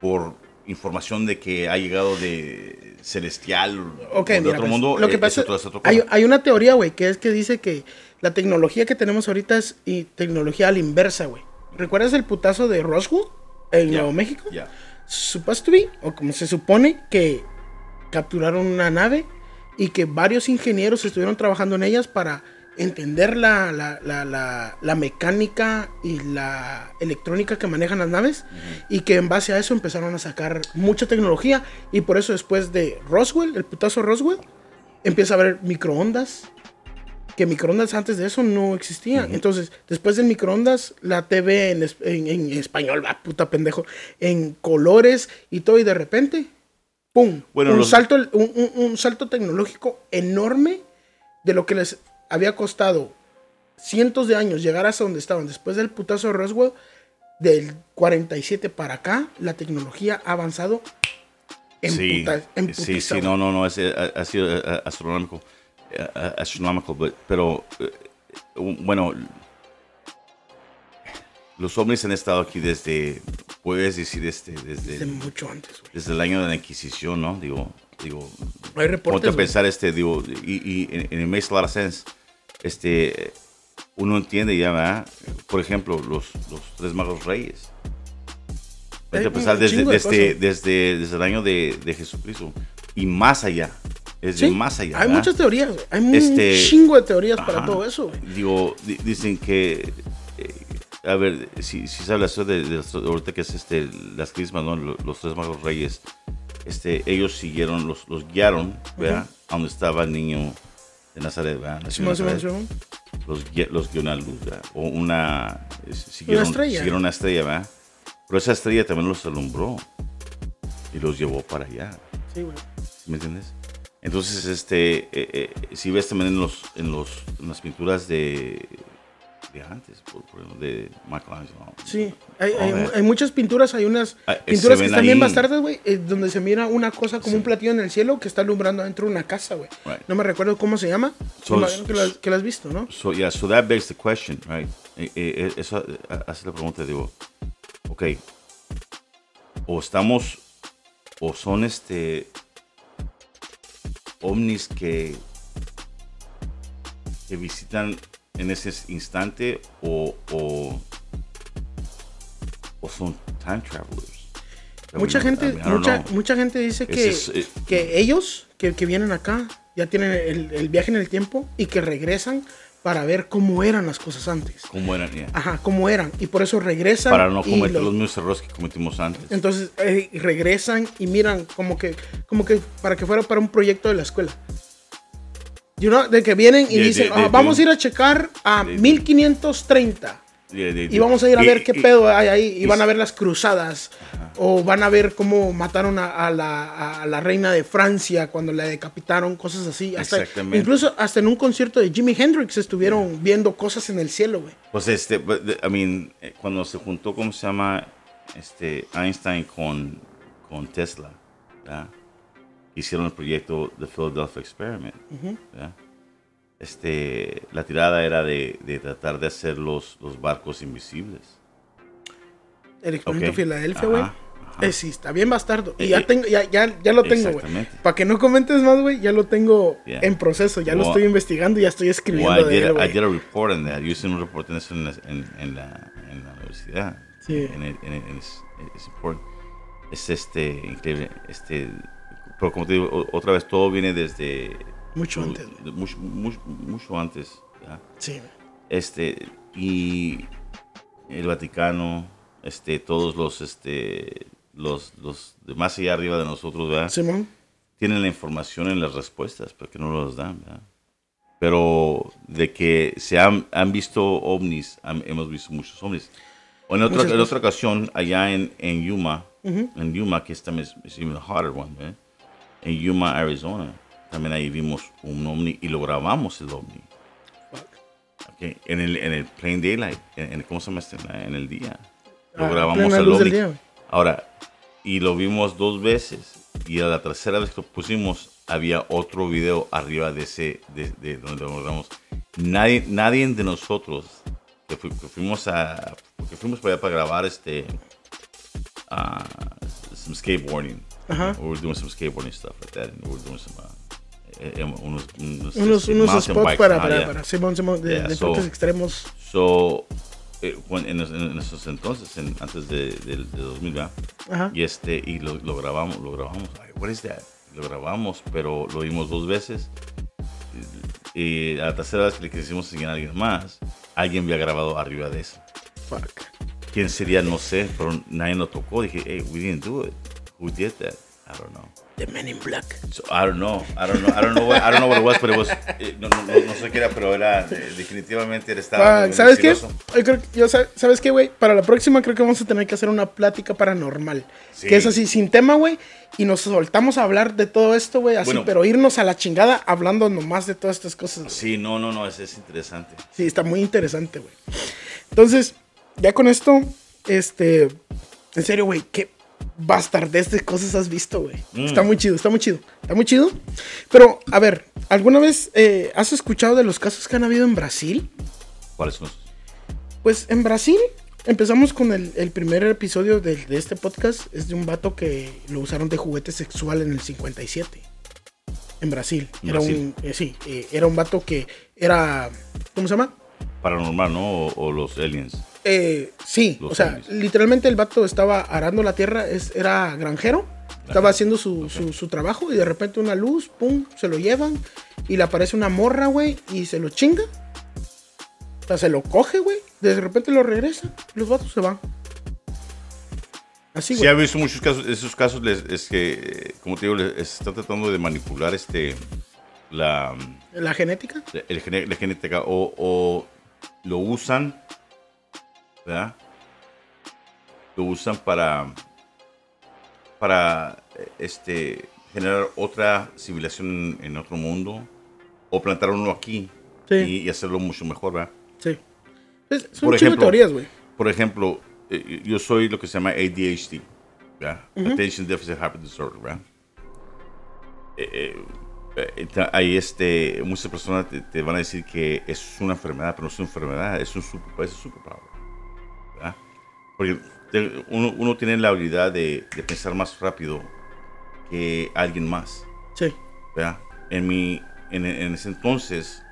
Speaker 2: por información de que ha llegado de celestial o de
Speaker 1: mira,
Speaker 2: otro
Speaker 1: pues,
Speaker 2: mundo,
Speaker 1: lo que
Speaker 2: eh,
Speaker 1: pasa
Speaker 2: eso todo es
Speaker 1: hay, hay una teoría, güey, que es que dice que la tecnología que tenemos ahorita es y tecnología a la inversa, güey. ¿Recuerdas el putazo de Roswell en
Speaker 2: Ya,
Speaker 1: Nuevo México?
Speaker 2: ya.
Speaker 1: Supposed to be, o como se supone que capturaron una nave y que varios ingenieros estuvieron trabajando en ellas para entender la, la, la, la, mecánica y la electrónica que manejan las naves y que en base a eso empezaron a sacar mucha tecnología y por eso después de Roswell, el putazo Roswell, empieza a haber microondas que microondas antes de eso no existían. Entonces, después del microondas, la TV en, en- en español, va puta pendejo, en colores y todo, y de repente, ¡pum!
Speaker 2: Bueno,
Speaker 1: un,
Speaker 2: los-
Speaker 1: salto, un, un- un salto tecnológico enorme de lo que les había costado cientos de años llegar hasta donde estaban después del putazo de Roswell. Del 47 para acá, la tecnología ha avanzado en
Speaker 2: Sí,
Speaker 1: puta- en
Speaker 2: sí, sí, no, no, no, es, eh, ha, sido eh, astronómico. uh, astronomical, but, pero eh, bueno, los ovnis han estado aquí desde, puedes decir, este, desde,
Speaker 1: Desde mucho antes, güey.
Speaker 2: desde el año de la Inquisición, ¿no? Digo, digo,
Speaker 1: Hay
Speaker 2: ponte
Speaker 1: reportes,
Speaker 2: a
Speaker 1: güey.
Speaker 2: pensar, este, digo, y, y, and it makes a lot of sense. Este, uno entiende ya, ¿verdad? Por ejemplo, los, los tres magos reyes.
Speaker 1: Hay
Speaker 2: pensar
Speaker 1: un
Speaker 2: desde,
Speaker 1: de
Speaker 2: desde, desde, desde el año de, de Jesucristo y más allá. Es de
Speaker 1: Sí,
Speaker 2: más allá.
Speaker 1: Hay
Speaker 2: ¿verdad?
Speaker 1: muchas teorías. Hay
Speaker 2: Este,
Speaker 1: un chingo de teorías para todo eso.
Speaker 2: Digo, di- dicen que, eh, a ver, si, si se habla eso de, de ahorita que es este, las crismas, ¿no? Los, los tres magos reyes, este, ellos siguieron, los, los guiaron, ¿verdad? A donde estaba el niño de Nazaret, ¿verdad? Nació en Nazaret. Los, los guió una luz, ¿verdad? O una, eh, siguieron,
Speaker 1: estrella.
Speaker 2: Siguieron una estrella, ¿verdad? Pero esa estrella también los alumbró y los llevó para allá.
Speaker 1: Sí, güey.
Speaker 2: ¿Sí ¿Me entiendes? Entonces, este, eh, eh, si ves también en, los, en, los, en las pinturas de, antes, por, por de Michelangelo.
Speaker 1: Sí, hay, hay- hay muchas pinturas, hay unas
Speaker 2: Ah, eh,
Speaker 1: pinturas que están bien
Speaker 2: ahí.
Speaker 1: bastardas, güey, eh, donde se mira una cosa como
Speaker 2: Sí.
Speaker 1: un platillo en el cielo que está alumbrando dentro de una casa, güey.
Speaker 2: Right.
Speaker 1: No me recuerdo cómo se llama.
Speaker 2: So-
Speaker 1: imagino que lo, que lo has visto, ¿no?
Speaker 2: So, yeah, so that begs the question, right? Eh, eh, eso eh, hace la pregunta, digo, ok, o estamos, o son este, ovnis que, que visitan en ese instante, o, o, o son time travelers.
Speaker 1: Mucha
Speaker 2: I mean,
Speaker 1: gente,
Speaker 2: I
Speaker 1: mucha, gente dice que,
Speaker 2: eh,
Speaker 1: que ellos, que, que vienen acá, ya tienen el, el viaje en el tiempo y que regresan para ver cómo eran las cosas antes.
Speaker 2: ¿Cómo eran? Yeah.
Speaker 1: Ajá, cómo eran. Y por eso regresan.
Speaker 2: Para no cometer
Speaker 1: los-
Speaker 2: los mismos errores que cometimos antes.
Speaker 1: Entonces eh, regresan y miran como que, como que para que fuera para un proyecto de la escuela. You know, de que vienen y dicen, "Ah, vamos a ir a checar a
Speaker 2: de- de-
Speaker 1: 1530
Speaker 2: Yeah, they
Speaker 1: y vamos a ir a ver qué pedo hay ahí y van a ver las cruzadas o van a ver cómo mataron a, a la, a la reina de Francia cuando la decapitaron, cosas así. Hasta,
Speaker 2: Exactamente.
Speaker 1: incluso hasta en un concierto de Jimi Hendrix estuvieron viendo cosas en el cielo, güey.
Speaker 2: Pues este, but I mean, eh, cuando se juntó, ¿cómo se llama? Este, Einstein con, con Tesla, ¿verdad? Hicieron el proyecto The Philadelphia Experiment, ¿verdad? Este, la tirada era de, de tratar de hacer los, los barcos invisibles.
Speaker 1: El experimento
Speaker 2: Ok.
Speaker 1: Filadelfia, güey. Eh, sí, está bien bastardo. Y
Speaker 2: Eh,
Speaker 1: ya,
Speaker 2: eh,
Speaker 1: tengo, ya, ya, ya lo tengo, güey. Para que no comentes más, güey, ya lo tengo
Speaker 2: Yeah.
Speaker 1: en proceso. Ya lo
Speaker 2: Well,
Speaker 1: estoy investigando ya estoy escribiendo
Speaker 2: Well, I
Speaker 1: de
Speaker 2: did,
Speaker 1: él,
Speaker 2: I did a report on that. Yo hice un reporte en eso en la, en, en la, en la universidad.
Speaker 1: Sí.
Speaker 2: En el- en el- es, es. Es este, increíble. Este, pero como te digo, otra vez, todo viene desde...
Speaker 1: Mucho antes,
Speaker 2: mucho, mucho, mucho antes. ¿ya?
Speaker 1: Sí.
Speaker 2: Este, y el Vaticano, este, todos los, este, los, los de más allá arriba de nosotros, ¿verdad?
Speaker 1: Simón.
Speaker 2: tienen la información en las respuestas, pero que no los dan, ¿verdad? Pero de que se han, han visto ovnis, han- hemos visto muchos ovnis. O en otra, en otra ocasión, allá en, en Yuma, en Yuma, que es también es, es even a harder one, ¿verdad? En Yuma, Arizona, también ahí vimos un ovni y lo grabamos el ovni.
Speaker 1: Fuck.
Speaker 2: ¿ok? En, el, en el plain daylight, en, en- ¿cómo se llama este? En, el día. Lo
Speaker 1: Ah,
Speaker 2: grabamos el ovni.
Speaker 1: día.
Speaker 2: Ahora, y lo vimos dos veces. Y a la tercera vez que lo pusimos, había otro video arriba de ese, de, de donde lo grabamos. Nadie, nadie de nosotros que, fu- que fuimos a, que fuimos para allá para grabar este, uh, some skateboarding.
Speaker 1: Ajá.
Speaker 2: We were doing some skateboarding stuff like that, and we were doing some, uh, eh, eh, unos, unos,
Speaker 1: Unos,
Speaker 2: este,
Speaker 1: unos spots
Speaker 2: bikes,
Speaker 1: para,
Speaker 2: ajá,
Speaker 1: para,
Speaker 2: yeah.
Speaker 1: para Simón, Simón, de,
Speaker 2: Yeah,
Speaker 1: deportes
Speaker 2: so-
Speaker 1: extremos.
Speaker 2: So, eh, en, en esos entonces, en- antes de, del- de 2000, ¿verdad? Y este, y lo, lo grabamos, lo grabamos. Ay, what is that? Lo grabamos, pero lo vimos dos veces. Y, y a la tercera vez que le quisimos enseñar a alguien más, alguien había grabado arriba de eso.
Speaker 1: Fuck.
Speaker 2: ¿Quién sería? No sé, pero nadie lo tocó. Dije, hey, we didn't do it. Who did that? I don't know.
Speaker 1: The Men in Black.
Speaker 2: So, I don't know. I don't know. I don't know. What, I don't know what it was, but it was. eh, no, no, no, no sé qué era, pero era eh, definitivamente era estaba.
Speaker 1: Fuck, ¿Sabes qué? Yo creo, que- yo, sab- ¿Sabes qué, güey? Para la próxima creo que vamos a tener que hacer una plática paranormal.
Speaker 2: Sí.
Speaker 1: Que es así, sin tema, güey. Y nos soltamos a hablar de todo esto, güey. Así,
Speaker 2: Bueno.
Speaker 1: pero irnos a la chingada hablando nomás de todas estas cosas.
Speaker 2: Sí, no, no, no, es, es interesante.
Speaker 1: Sí, está muy interesante, güey. Entonces, ya con esto, este, en serio, güey, ¿qué, bastardez de cosas has visto, güey. Está muy chido, está muy chido. Está muy chido. Pero, a ver, ¿alguna vez eh, has escuchado de los casos que han habido en Brasil?
Speaker 2: ¿Cuáles son?
Speaker 1: Pues en Brasil empezamos con el, el primer episodio de, de este podcast. Es de un vato que lo usaron de juguete sexual en el 57. En Brasil.
Speaker 2: En
Speaker 1: Era
Speaker 2: Brasil.
Speaker 1: un, eh, sí, eh, era un vato que era, ¿cómo se llama?
Speaker 2: Paranormal, ¿no? O, o los aliens.
Speaker 1: Eh, sí,
Speaker 2: Los
Speaker 1: o sea, literalmente el vato estaba arando la tierra, es, era granjero, estaba haciendo su, su- su trabajo y de repente una luz, pum, se lo llevan y le aparece una morra, güey, y se lo chinga. O sea, se lo coge, güey, de repente lo regresa y los vatos se van. Así,
Speaker 2: Sí,
Speaker 1: güey.
Speaker 2: he visto muchos casos. Esos casos les- es que, eh, como te digo, les está tratando de manipular este la,
Speaker 1: La genética.
Speaker 2: el la genética o, o lo usan, ¿verdad? Lo usan para para eh, este generar otra civilización en otro mundo o plantar uno aquí
Speaker 1: Sí.
Speaker 2: y, y hacerlo mucho mejor, ¿verdad?
Speaker 1: Sí. Es- son
Speaker 2: Por ejemplo,
Speaker 1: teorías, güey.
Speaker 2: Por ejemplo, eh, yo soy lo que se llama ADHD, ¿verdad? Attention Deficit Hyper Disorder, ¿verdad? Eh, eh, eh, hay este, muchas personas te, te van a decir que es una enfermedad, pero no es una enfermedad, es un super, es un superpower. Porque uno, uno tiene la habilidad de, de pensar más rápido que alguien más.
Speaker 1: Sí.
Speaker 2: ¿verdad? En, mi, en, en ese entonces,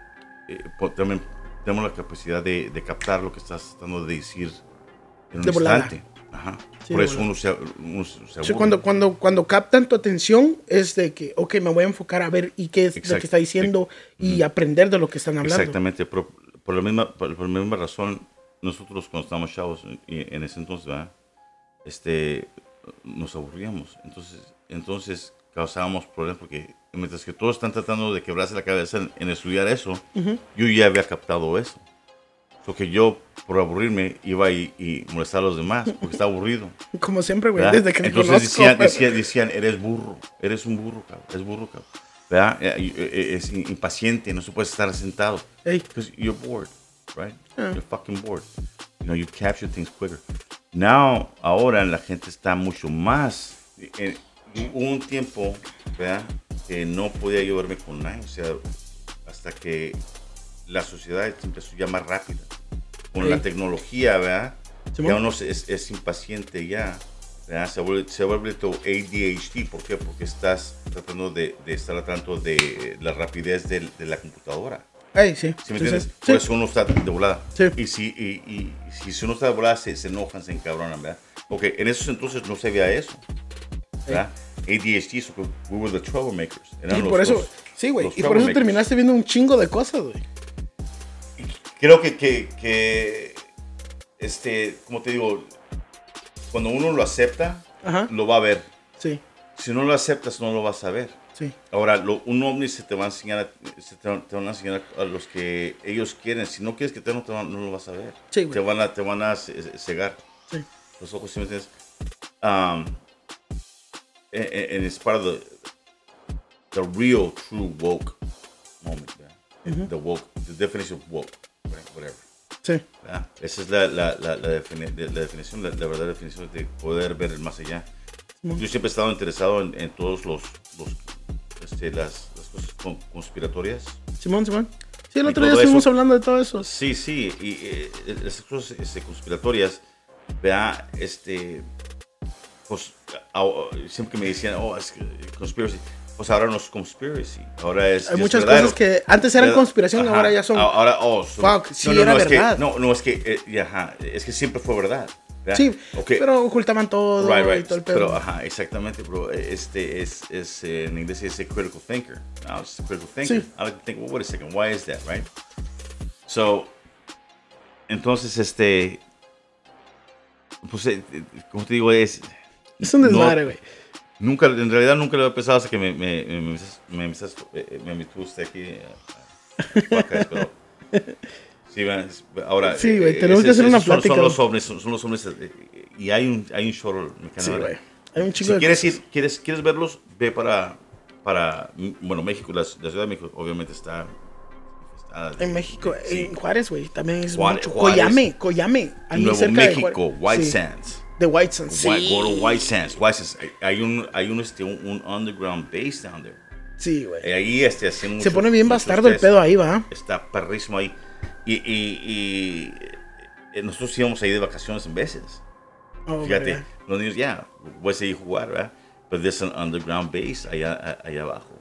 Speaker 2: eh, también tenemos la capacidad de, de captar lo que estás tratando de decir en un
Speaker 1: De
Speaker 2: instante. Ajá.
Speaker 1: Sí,
Speaker 2: Por eso uno se, uno se
Speaker 1: Sí, cuando, cuando, cuando captan tu atención es de que, ok, me voy a enfocar a ver y qué es lo que está diciendo y aprender de lo que están hablando.
Speaker 2: Exactamente, pero por la, misma, por, por la misma razón, nosotros cuando estábamos chavos, en ese entonces, ¿verdad? Este, nos aburríamos. Entonces, entonces causábamos problemas porque mientras que todos están tratando de quebrarse la cabeza en, en estudiar eso, yo ya había captado eso. Porque yo, por aburrirme, iba y, y molestar a los demás porque estaba aburrido.
Speaker 1: Como siempre, güey, desde que
Speaker 2: Entonces
Speaker 1: conozco.
Speaker 2: decían, decían, decían, eres burro, eres un burro, cabrón, eres burro, cabrón. ¿Verdad? Es impaciente, no se puede estar sentado.
Speaker 1: Ey.
Speaker 2: Because you're bored, right?
Speaker 1: Ah.
Speaker 2: You're fucking bored. You know, you capture things quicker. Now, ahora la gente está mucho más. eh, y hubo un tiempo, ¿verdad? Que no podía yo verme con nadie. O sea, hasta que la sociedad se empezó ya más rápida. Con
Speaker 1: Ey.
Speaker 2: la tecnología, ¿verdad? Ya uno es, es impaciente ya. ¿verdad? Se vuelve, se vuelve tu ADHD. ¿Por qué? Porque estás tratando de, de estar al tanto de la rapidez del- de la computadora.
Speaker 1: Ey, sí.
Speaker 2: ¿Sí me
Speaker 1: sí,
Speaker 2: entiendes?
Speaker 1: sí.
Speaker 2: Por eso uno está de volada. Y, si, y, y si, uno está de volada, se, se enojan, se encabronan, ¿verdad? Porque en esos entonces no se veía eso. ¿verdad? ADHD, so we were the troublemakers. Eran
Speaker 1: Y
Speaker 2: los-
Speaker 1: por eso,
Speaker 2: los-
Speaker 1: sí, güey. Y por eso terminaste viendo un chingo de cosas, güey.
Speaker 2: Creo que, que, que, este, como te digo, cuando uno lo acepta,
Speaker 1: Ajá.
Speaker 2: lo va a ver.
Speaker 1: Sí,
Speaker 2: Si no lo aceptas, no lo vas a ver.
Speaker 1: Sí.
Speaker 2: Ahora, lo, un ovni se te va a enseñar, a, se te, te van a enseñar a los que ellos quieren. Si no quieres que te no, te van- no lo vas a ver.
Speaker 1: Sí, güey.
Speaker 2: te van a, te van a ce- cegar
Speaker 1: Sí.
Speaker 2: los ojos, ¿sí me entiendes? Um, and, it's part of the, the real, true woke moment, ¿verdad? The woke, the definition of woke, whatever.
Speaker 1: Sí.
Speaker 2: ¿verdad? Esa es la, la, la, la, defini- de- la definición, la, verdadera definición de poder ver el más allá. Yo siempre he estado interesado en, en todos los, los este, las, las cosas con- conspiratorias.
Speaker 1: Simón, Simón. Sí, el
Speaker 2: Y
Speaker 1: otro día estuvimos
Speaker 2: eso-
Speaker 1: hablando de todo eso.
Speaker 2: Sí, sí, y eh, las cosas este, conspiratorias, vea, este, pues, siempre que me decían, oh, es conspiracy, pues ahora no es conspiracy, ahora es.
Speaker 1: Hay muchas
Speaker 2: verdadero.
Speaker 1: cosas que antes eran conspiración,
Speaker 2: ajá,
Speaker 1: ahora ya son.
Speaker 2: Ahora, oh, son-
Speaker 1: Fuck, sí era
Speaker 2: es que-
Speaker 1: verdad.
Speaker 2: no, no, es que, eh, y ajá, es que siempre fue verdad. ¿Verdad?
Speaker 1: Sí,
Speaker 2: Ok,
Speaker 1: pero ocultaban todo
Speaker 2: Right,
Speaker 1: y
Speaker 2: right.
Speaker 1: todo el pedo.
Speaker 2: Pero, ajá, exactamente, bro. Este es, es eh, en inglés es a critical thinker. Now it's a critical thinker.
Speaker 1: Sí.
Speaker 2: I like to think, well, wait a second, why is that, right? So, entonces, este, pues, eh, eh, como te digo, es,
Speaker 1: es un
Speaker 2: no-
Speaker 1: desmadre, güey.
Speaker 2: nunca, en realidad nunca lo había pensado hasta que me, me, me, me, me, me, me, me eh, podcast, pero, sí, man, es- ahora,
Speaker 1: Sí, güey,
Speaker 2: eh,
Speaker 1: tenemos que hacer una plática.
Speaker 2: Son los hombres, son, los hombres, eh, y hay un, hay un chorro en
Speaker 1: Sí,
Speaker 2: Canadá.
Speaker 1: güey. Hay un chingo
Speaker 2: Si
Speaker 1: de
Speaker 2: quieres ir, quieres, quieres verlos, ve para, para bueno, México, la, la Ciudad de México, obviamente está. está-
Speaker 1: En México,
Speaker 2: sí.
Speaker 1: en Juárez, güey, también es
Speaker 2: Juárez-
Speaker 1: mucho.
Speaker 2: Juárez.
Speaker 1: Coyame, Coyame.
Speaker 2: Nuevo
Speaker 1: cerca de
Speaker 2: México,
Speaker 1: Juárez.
Speaker 2: White
Speaker 1: Sí.
Speaker 2: Sands.
Speaker 1: De White Sands.
Speaker 2: White,
Speaker 1: Sí.
Speaker 2: to White Sands. White Sands. Hay- un, hay un, este, un, un underground base down there.
Speaker 1: Sí, güey.
Speaker 2: Ahí este, hacen
Speaker 1: Se
Speaker 2: muchos-
Speaker 1: pone bien bastardo el pedo ahí, va.
Speaker 2: Está perrísimo ahí. Y, y, y, eh, nosotros íbamos ahí de vacaciones en veces.
Speaker 1: Oh,
Speaker 2: Fíjate,
Speaker 1: verga.
Speaker 2: los niños ya, puedes ir a jugar, ¿verdad? Pero there's an underground base allá, a- allá abajo.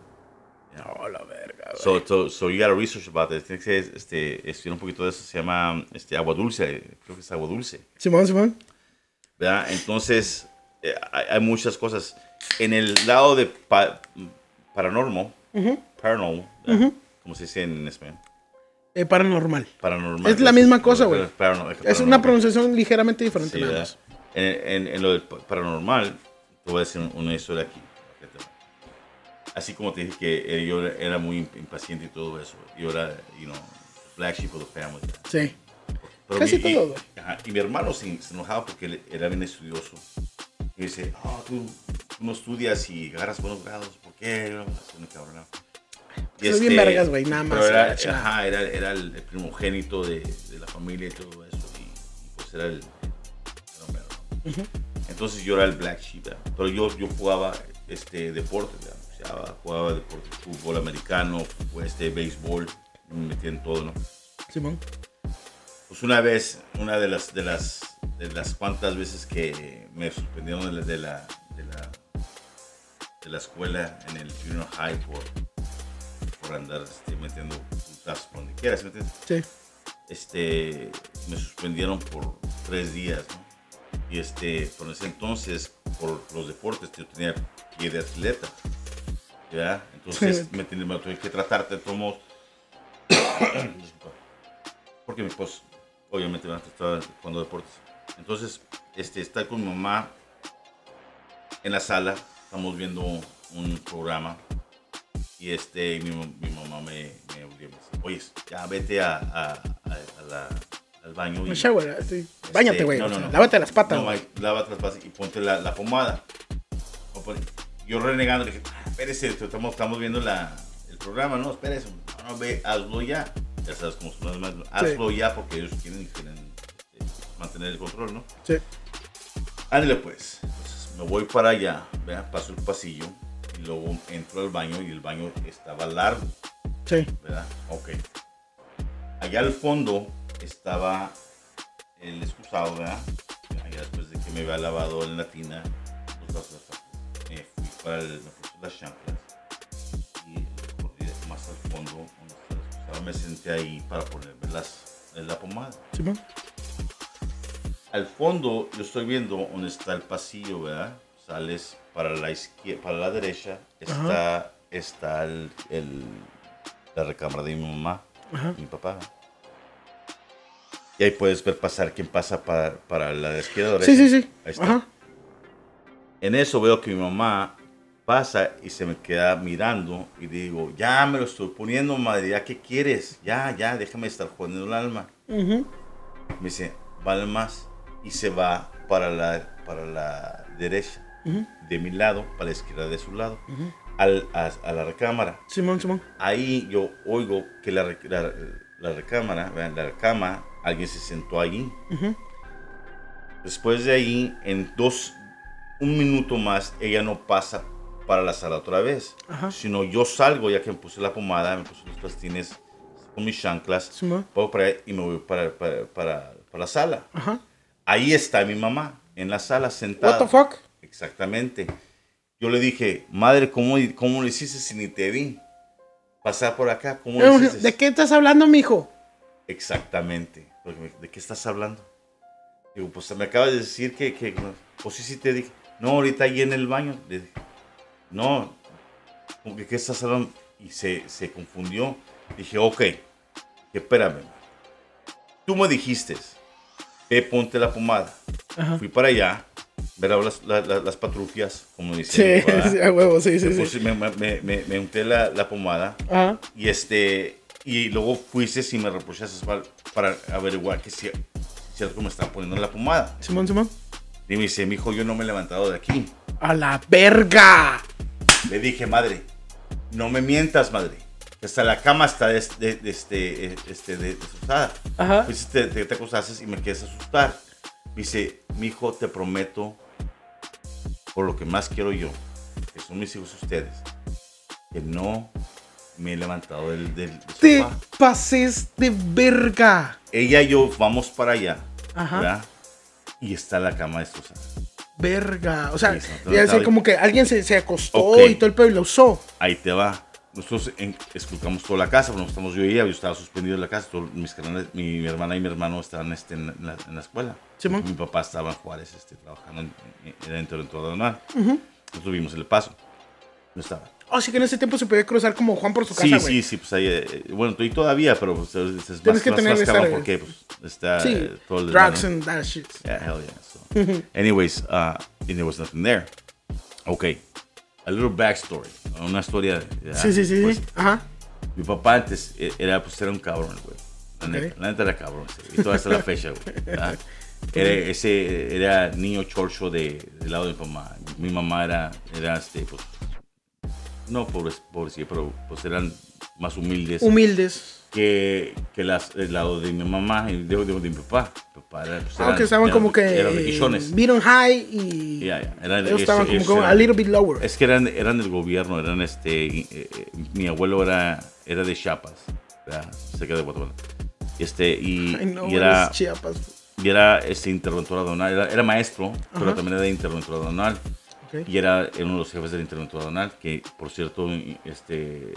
Speaker 2: Ya.
Speaker 1: Oh, la verga.
Speaker 2: So, so, so you gotta research about it. Tienes que este, estudiar un poquito de eso. Se llama este, agua dulce. Creo que es agua dulce.
Speaker 1: Simón, Simón.
Speaker 2: ¿verdad? Entonces, eh, hay, hay muchas cosas. En el lado de pa- paranormal, paranormal, ¿verdad? ¿cómo se dice en español?
Speaker 1: Eh, paranormal.
Speaker 2: Paranormal.
Speaker 1: Es la misma cosa, güey. Es una pronunciación ligeramente diferente,
Speaker 2: Sí,
Speaker 1: nada más.
Speaker 2: En, en, en lo del pa- paranormal, te voy a decir una historia aquí. Así como te dije que eh, yo era muy impaciente y todo eso. Yo era, you know, black sheep of the family.
Speaker 1: Sí.
Speaker 2: Pero
Speaker 1: Casi
Speaker 2: mi, y-
Speaker 1: todo, güey.
Speaker 2: ajá, Y, mi hermano se, se enojaba porque él era bien estudioso. Y dice, "Ah, tú, tú no estudias y agarras buenos grados, ¿por qué? No, cabrón". Y
Speaker 1: Soy bien vergas, güey, nada más,
Speaker 2: Era, ajá, era, era el, primogénito de, de la familia y todo eso. Y, y pues era el... era mero, ¿no? Entonces yo era el black sheep, ¿verdad? pero yo, yo jugaba este, deporte, ¿verdad? O sea, jugaba deporte, fútbol americano, este, béisbol, me metía en todo, ¿no?
Speaker 1: Simón.
Speaker 2: Pues una vez, una de las, de las, de las cuantas veces que me suspendieron de la, de la, de la, de la escuela en el junior high por, por andar este, metiendo putas por donde quieras, ¿me entiendes?
Speaker 1: Sí.
Speaker 2: Este, me suspendieron por tres días, ¿no? Y este, por ese entonces, por los deportes, yo tenía pie de atleta, ¿ya? Entonces
Speaker 1: Sí.
Speaker 2: me, tenía, me tuve que tratar de. Disculpa. Porque mi pues, obviamente antes estaba jugando deportes. Entonces, este, está con mi mamá en la sala, estamos viendo un programa y este, mi, mi mamá me, me me dice, oye, ya vete a, a- a- a la- al baño.
Speaker 1: Me
Speaker 2: y-
Speaker 1: shower, sí. Báñate,
Speaker 2: este,
Speaker 1: güey.
Speaker 2: no, no, no.
Speaker 1: Lávate las patas.
Speaker 2: No, lávate las patas y ponte la, la pomada. Yo renegando, le dije, "Ah, espérese, estamos, estamos viendo la, el programa, no, espérese. No, no, ve, hazlo ya. Ya sabes cómo son las. Hazlo ya porque ellos quieren, quieren este, mantener el control, ¿no?
Speaker 1: Sí.
Speaker 2: Ándale pues. Entonces me voy para allá, vea, paso el pasillo luego entro al baño y el baño estaba largo.
Speaker 1: Sí.
Speaker 2: ¿verdad? Ok. Allá al fondo estaba el excusado, ¿verdad? Allá después de que me había lavado en la tina, los dos, me fui para el, me puse las chanclas y corrí más al fondo, donde estaba el excusado, me senté ahí para ponerme las, la pomada.
Speaker 1: Simón.
Speaker 2: Al fondo yo estoy viendo donde está el pasillo, ¿verdad? Sales para la izquierda, para la derecha está, está el, el- la recámara de mi mamá,
Speaker 1: Ajá.
Speaker 2: mi papá. Y ahí puedes ver pasar quién pasa para, para la izquierda o
Speaker 1: Sí,
Speaker 2: derecha.
Speaker 1: sí, sí.
Speaker 2: Ahí está.
Speaker 1: Ajá.
Speaker 2: En eso veo que mi mamá pasa y se me queda mirando y digo, ya me lo estoy poniendo, madre, ¿ya qué quieres? Ya, ya, déjame estar jodiendo el alma. Me dice, vale más. Y se va para la, para la derecha,
Speaker 1: Ujú.
Speaker 2: de mi lado, para la izquierda de su lado, al, a, a la recámara.
Speaker 1: Simón, Simón.
Speaker 2: Ahí yo oigo que la, la, la recámara, vean, la cama, alguien se sentó allí.
Speaker 1: Ujú.
Speaker 2: Después de ahí, en dos, un minuto más, ella no pasa para la sala otra vez. Sino yo salgo, ya que me puse la pomada, me puse los plastines con mis chanclas,
Speaker 1: Simón.
Speaker 2: voy para allá y me voy para, para, para, para la sala.
Speaker 1: Ajá.
Speaker 2: Ahí está mi mamá, en la sala, sentada.
Speaker 1: What the fuck?
Speaker 2: Exactamente. Yo le dije, madre, ¿cómo, cómo lo hiciste si ni te vi? Pasar por acá, ¿cómo lo hiciste?
Speaker 1: ¿De qué estás hablando, mijo?
Speaker 2: Exactamente. ¿De qué estás hablando? Digo, pues me acabas de decir que, que pues sí, sí te dije. No, ahorita ahí en el baño. Le dije, no, que qué estás hablando? Y se, se confundió. Dije, ok, espérame. Tú me dijiste, ve, ponte la pomada.
Speaker 1: Ajá.
Speaker 2: Fui para allá, ver las, la- la- las patrufias, como dicen.
Speaker 1: sí, a huevo, sí, sí,
Speaker 2: Me,
Speaker 1: sí.
Speaker 2: me, me, me, me unté la, la pomada
Speaker 1: Ajá.
Speaker 2: y este y luego fuiste y me reprochaste para, para averiguar que si, si algo me estaba poniendo la pomada.
Speaker 1: Simón, Simón.
Speaker 2: Y me dice, mi hijo, yo no me he levantado de aquí.
Speaker 1: A la verga.
Speaker 2: Le dije, madre, no me mientas, madre. Hasta la cama está de, de- de este, eh, este, de, desustada.
Speaker 1: Ajá.
Speaker 2: Fuiste, te, te, te acostaste y me quieres asustar. Dice, mi hijo, te prometo, por lo que más quiero yo, que son mis hijos ustedes, que no me he levantado del, del
Speaker 1: Te
Speaker 2: sofá.
Speaker 1: pases de verga.
Speaker 2: Ella y yo vamos para allá,
Speaker 1: Ajá.
Speaker 2: ¿verdad? Y está la cama destrozada.
Speaker 1: Verga. O sea,
Speaker 2: Sí, no,
Speaker 1: ya sé
Speaker 2: no,
Speaker 1: como que alguien se, se acostó y todo el pedo y lo usó.
Speaker 2: Ahí te va. Nosotros en- esculcamos toda la casa, bueno, estamos yo y ella, yo estaba suspendido en la casa, todos mis carnales, mi, mi hermana y mi hermano estaban este, en, la, en la escuela.
Speaker 1: Simón.
Speaker 2: Mi papá estaba en Juárez este, trabajando en, en, en el interventor aduanal. Nosotros vimos el paso. No estaba.
Speaker 1: Así que en ese tiempo se podía cruzar como Juan por su
Speaker 2: Sí,
Speaker 1: casa, güey.
Speaker 2: sí, sí, pues ahí, eh, bueno, y todavía, pero pues, es, es
Speaker 1: Tienes
Speaker 2: más,
Speaker 1: que
Speaker 2: más,
Speaker 1: tener
Speaker 2: más cabrón porque pues, está
Speaker 1: Sí,
Speaker 2: eh, todo el
Speaker 1: drugs and that shit.
Speaker 2: Yeah, hell yeah. So, anyways, uh, and there was nothing there. Okay, a little backstory, una historia. ¿verdad?
Speaker 1: Sí, sí, sí,
Speaker 2: Pues,
Speaker 1: sí. Ajá.
Speaker 2: Mi papá antes eh, era, pues, era un cabrón, güey. La, neta,
Speaker 1: Ok.
Speaker 2: la neta era cabrón, sí. Y toda hasta la fecha, güey. Era, ese era niño chorcho de, del lado de mi mamá. Mi mamá era, era este, pues, no pobre, pobrecilla, pero pues eran más humildes
Speaker 1: Humildes.
Speaker 2: Que, que las, el lado de mi mamá y de, de, de mi papá. Era, pues,
Speaker 1: Aunque
Speaker 2: eran-
Speaker 1: estaban
Speaker 2: eran-
Speaker 1: como que
Speaker 2: Eran riquichones.
Speaker 1: vieron high y
Speaker 2: Ya, ya, eran-
Speaker 1: ellos estaban
Speaker 2: es-
Speaker 1: como que a little bit lower.
Speaker 2: Es que eran, eran del gobierno, eran este. eh, eh, mi abuelo era, era de Chiapas, ¿verdad? cerca de Guatemala. Este, y, y era,
Speaker 1: Chiapas.
Speaker 2: y era este interventor aduanal, era, era maestro, pero
Speaker 1: Ajá.
Speaker 2: también era interventor aduanal.
Speaker 1: Ok.
Speaker 2: Y era uno de los jefes del interventor aduanal, que por cierto, este,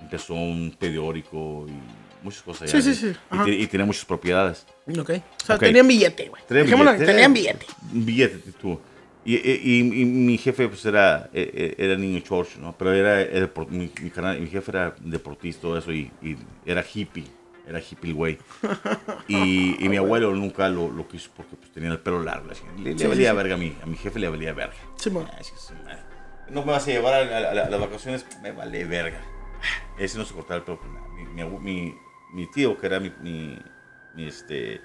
Speaker 2: empezó un periódico y muchas cosas.
Speaker 1: Sí,
Speaker 2: allá,
Speaker 1: sí, sí,
Speaker 2: Y, y tenía muchas propiedades.
Speaker 1: Ok. O sea,
Speaker 2: Ok.
Speaker 1: tenían billete, güey.
Speaker 2: Tenían
Speaker 1: tenían billete.
Speaker 2: Billete, tú. Y, y- y- mi jefe pues era, e- e- era niño chorcho, ¿no? Pero era, era mi, mi canal- mi jefe era deportista, todo eso, y, y era hippie, era hippie güey. Y, mi abuelo nunca lo, lo quiso porque pues, tenía el pelo largo. así. Le, le
Speaker 1: Sí, sí,
Speaker 2: valía
Speaker 1: sí.
Speaker 2: verga a mí, a mi jefe le valía verga. Que su madre. No me vas a llevar a, a- a- a las vacaciones, me vale verga. Ese no se cortaba el pelo nada. Mi, tío, que era mi, mi, este,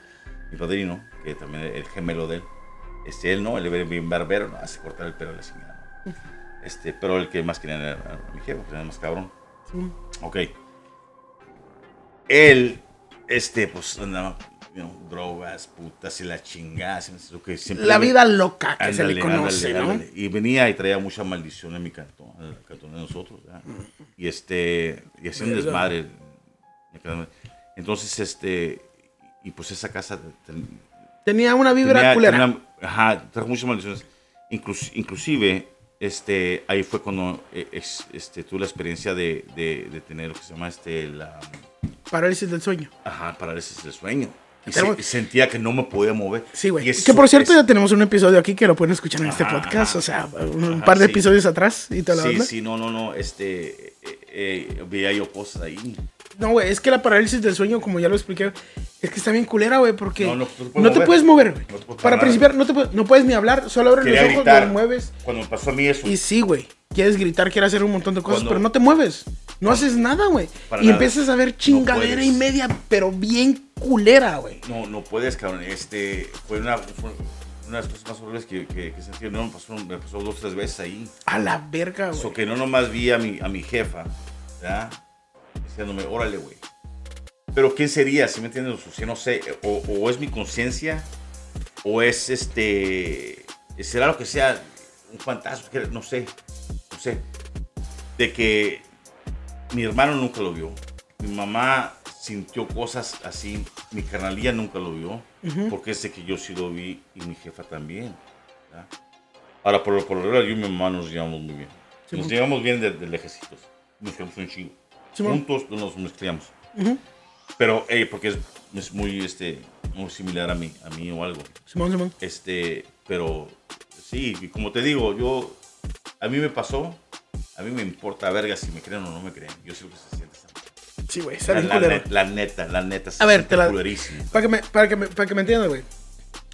Speaker 2: mi padrino, que también era el gemelo de él, este, él no, él era bien barbero, no, hace cortar el pelo de la. ¿no? Este, pero el que más quería era, mi jefe, porque era más cabrón.
Speaker 1: Simón.
Speaker 2: Ok. Él, este, pues, andaba, you know, drogas, putas y la chingada. que siempre
Speaker 1: La
Speaker 2: me-
Speaker 1: vida loca que se le conoce,
Speaker 2: ándale,
Speaker 1: ¿no?
Speaker 2: ándale. Y venía y traía mucha maldición en mi cantón, en el cantón de nosotros. ¿verdad? Y este, y hacía un desmadre. Entonces, este, y pues esa casa ten-
Speaker 1: Tenía una vibra
Speaker 2: tenía,
Speaker 1: culera.
Speaker 2: tenía- ajá, trajo muchas maldiciones. Inclus- inclusive, este, ahí fue cuando eh, este, tuve la experiencia de, de, de tener lo que se llama este, la,
Speaker 1: Parálisis del sueño.
Speaker 2: ajá, parálisis del sueño. Y se- sentía que no me podía mover.
Speaker 1: Sí, güey. Que por cierto
Speaker 2: es-
Speaker 1: ya tenemos un episodio aquí que lo pueden escuchar en este
Speaker 2: Ajá,
Speaker 1: podcast.
Speaker 2: ajá.
Speaker 1: O sea, un
Speaker 2: Ajá,
Speaker 1: par de
Speaker 2: sí.
Speaker 1: episodios atrás y la
Speaker 2: Sí,
Speaker 1: onda.
Speaker 2: sí, no, no, no, este, eh, eh, veía yo cosas ahí.
Speaker 1: No, güey, es que la parálisis del sueño, como ya lo expliqué, es que está bien culera, güey, porque
Speaker 2: No,
Speaker 1: no,
Speaker 2: no, no te
Speaker 1: te,
Speaker 2: puedes mover.
Speaker 1: güey.
Speaker 2: Te puedes
Speaker 1: Para principiar, no, te puedes, no puedes ni hablar, solo abres los ojos,
Speaker 2: gritar.
Speaker 1: los mueves.
Speaker 2: Cuando me pasó a mí eso,
Speaker 1: Y sí, güey, quieres gritar, quieres hacer un montón de cosas,
Speaker 2: Cuando-
Speaker 1: pero no te mueves. No haces nada, güey. Y
Speaker 2: nada.
Speaker 1: empiezas a ver chingadera y media, pero bien culera, güey.
Speaker 2: no, no puedes, cabrón. Este, fue una, fue una de las cosas más horribles que, que, que sentí. No, me pasó, me pasó dos, tres veces ahí.
Speaker 1: A la verga,
Speaker 2: So
Speaker 1: güey.
Speaker 2: que no nomás vi a mi, a mi jefa, ¿verdad? Diciéndome, órale, güey. Pero ¿quién sería? Si me entiendes? O sea, no sé. O, o es mi conciencia, o es este. Será lo que sea, un fantasma, no sé. No sé. De que mi hermano nunca lo vio. Mi mamá sintió cosas así. Mi carnalía nunca lo vio. Porque es de que yo sí lo vi y mi jefa también. ¿verdad? Ahora, por lo por lo yo y mi mamá nos llevamos muy bien.
Speaker 1: Sí,
Speaker 2: nos
Speaker 1: mo-
Speaker 2: llevamos bien de, de lejecitos. Nos quedamos un chingo.
Speaker 1: Sí,
Speaker 2: Juntos nos mezclamos.
Speaker 1: Ujú.
Speaker 2: Pero, hey, porque es, es muy, este, muy similar a mí, a mí o algo.
Speaker 1: Simón, Simón.
Speaker 2: Este, pero sí, y como te digo, yo, a mí me pasó, a mí me importa verga si me creen o no me creen. Yo que se siente. esa.
Speaker 1: Sí, güey, está
Speaker 2: La,
Speaker 1: bien
Speaker 2: la net- la neta, la neta. se
Speaker 1: A ver, te la-. Para que me, para que me, para que me entiendas, güey.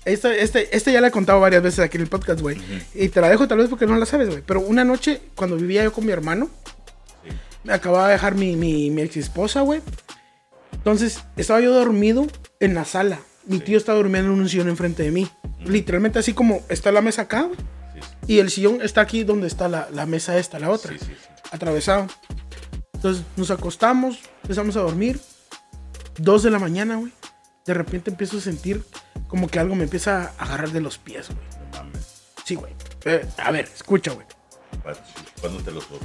Speaker 1: Este, este, este ya la he contado varias veces aquí en el podcast, güey. Y te la dejo tal vez porque no la sabes, güey. Pero una noche, cuando vivía yo con mi hermano,
Speaker 2: Sí.
Speaker 1: me acababa de dejar mi, mi, mi ex esposa, güey. Entonces, estaba yo dormido en la sala. Mi
Speaker 2: Sí.
Speaker 1: tío estaba durmiendo en un sillón enfrente de mí. Literalmente así como está la mesa acá, güey. Y el sillón está aquí donde está la, la mesa esta, la otra.
Speaker 2: sí, sí, sí.
Speaker 1: Atravesado. Entonces, nos acostamos, empezamos a dormir. Dos de la mañana, güey. De repente empiezo a sentir como que algo me empieza a agarrar de los pies, güey.
Speaker 2: No mames.
Speaker 1: Sí, güey. Eh, a ver, escucha, güey.
Speaker 2: Cuándote los ojos.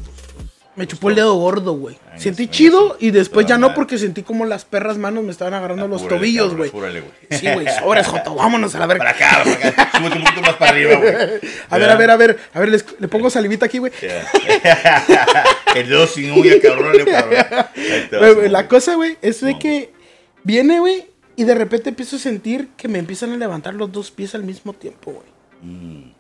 Speaker 1: Me chupó el dedo gordo, güey.
Speaker 2: Ay,
Speaker 1: Sentí
Speaker 2: eso,
Speaker 1: chido
Speaker 2: eso.
Speaker 1: y después ya no porque sentí como las perras manos me estaban agarrando los
Speaker 2: Apúrale,
Speaker 1: tobillos, güey. Sí, güey, sobres, Joto, vámonos a la verga.
Speaker 2: Para acá, para acá. Súbete un poquito más para arriba, güey.
Speaker 1: A ver, a ver, a ver, a ver, les- le pongo salivita aquí, güey.
Speaker 2: El dedo sin uña, cabrón, cabrón.
Speaker 1: La cosa, güey, es de que viene, güey, y de repente empiezo a sentir que me empiezan a levantar los dos pies al mismo tiempo, güey.
Speaker 2: Mm.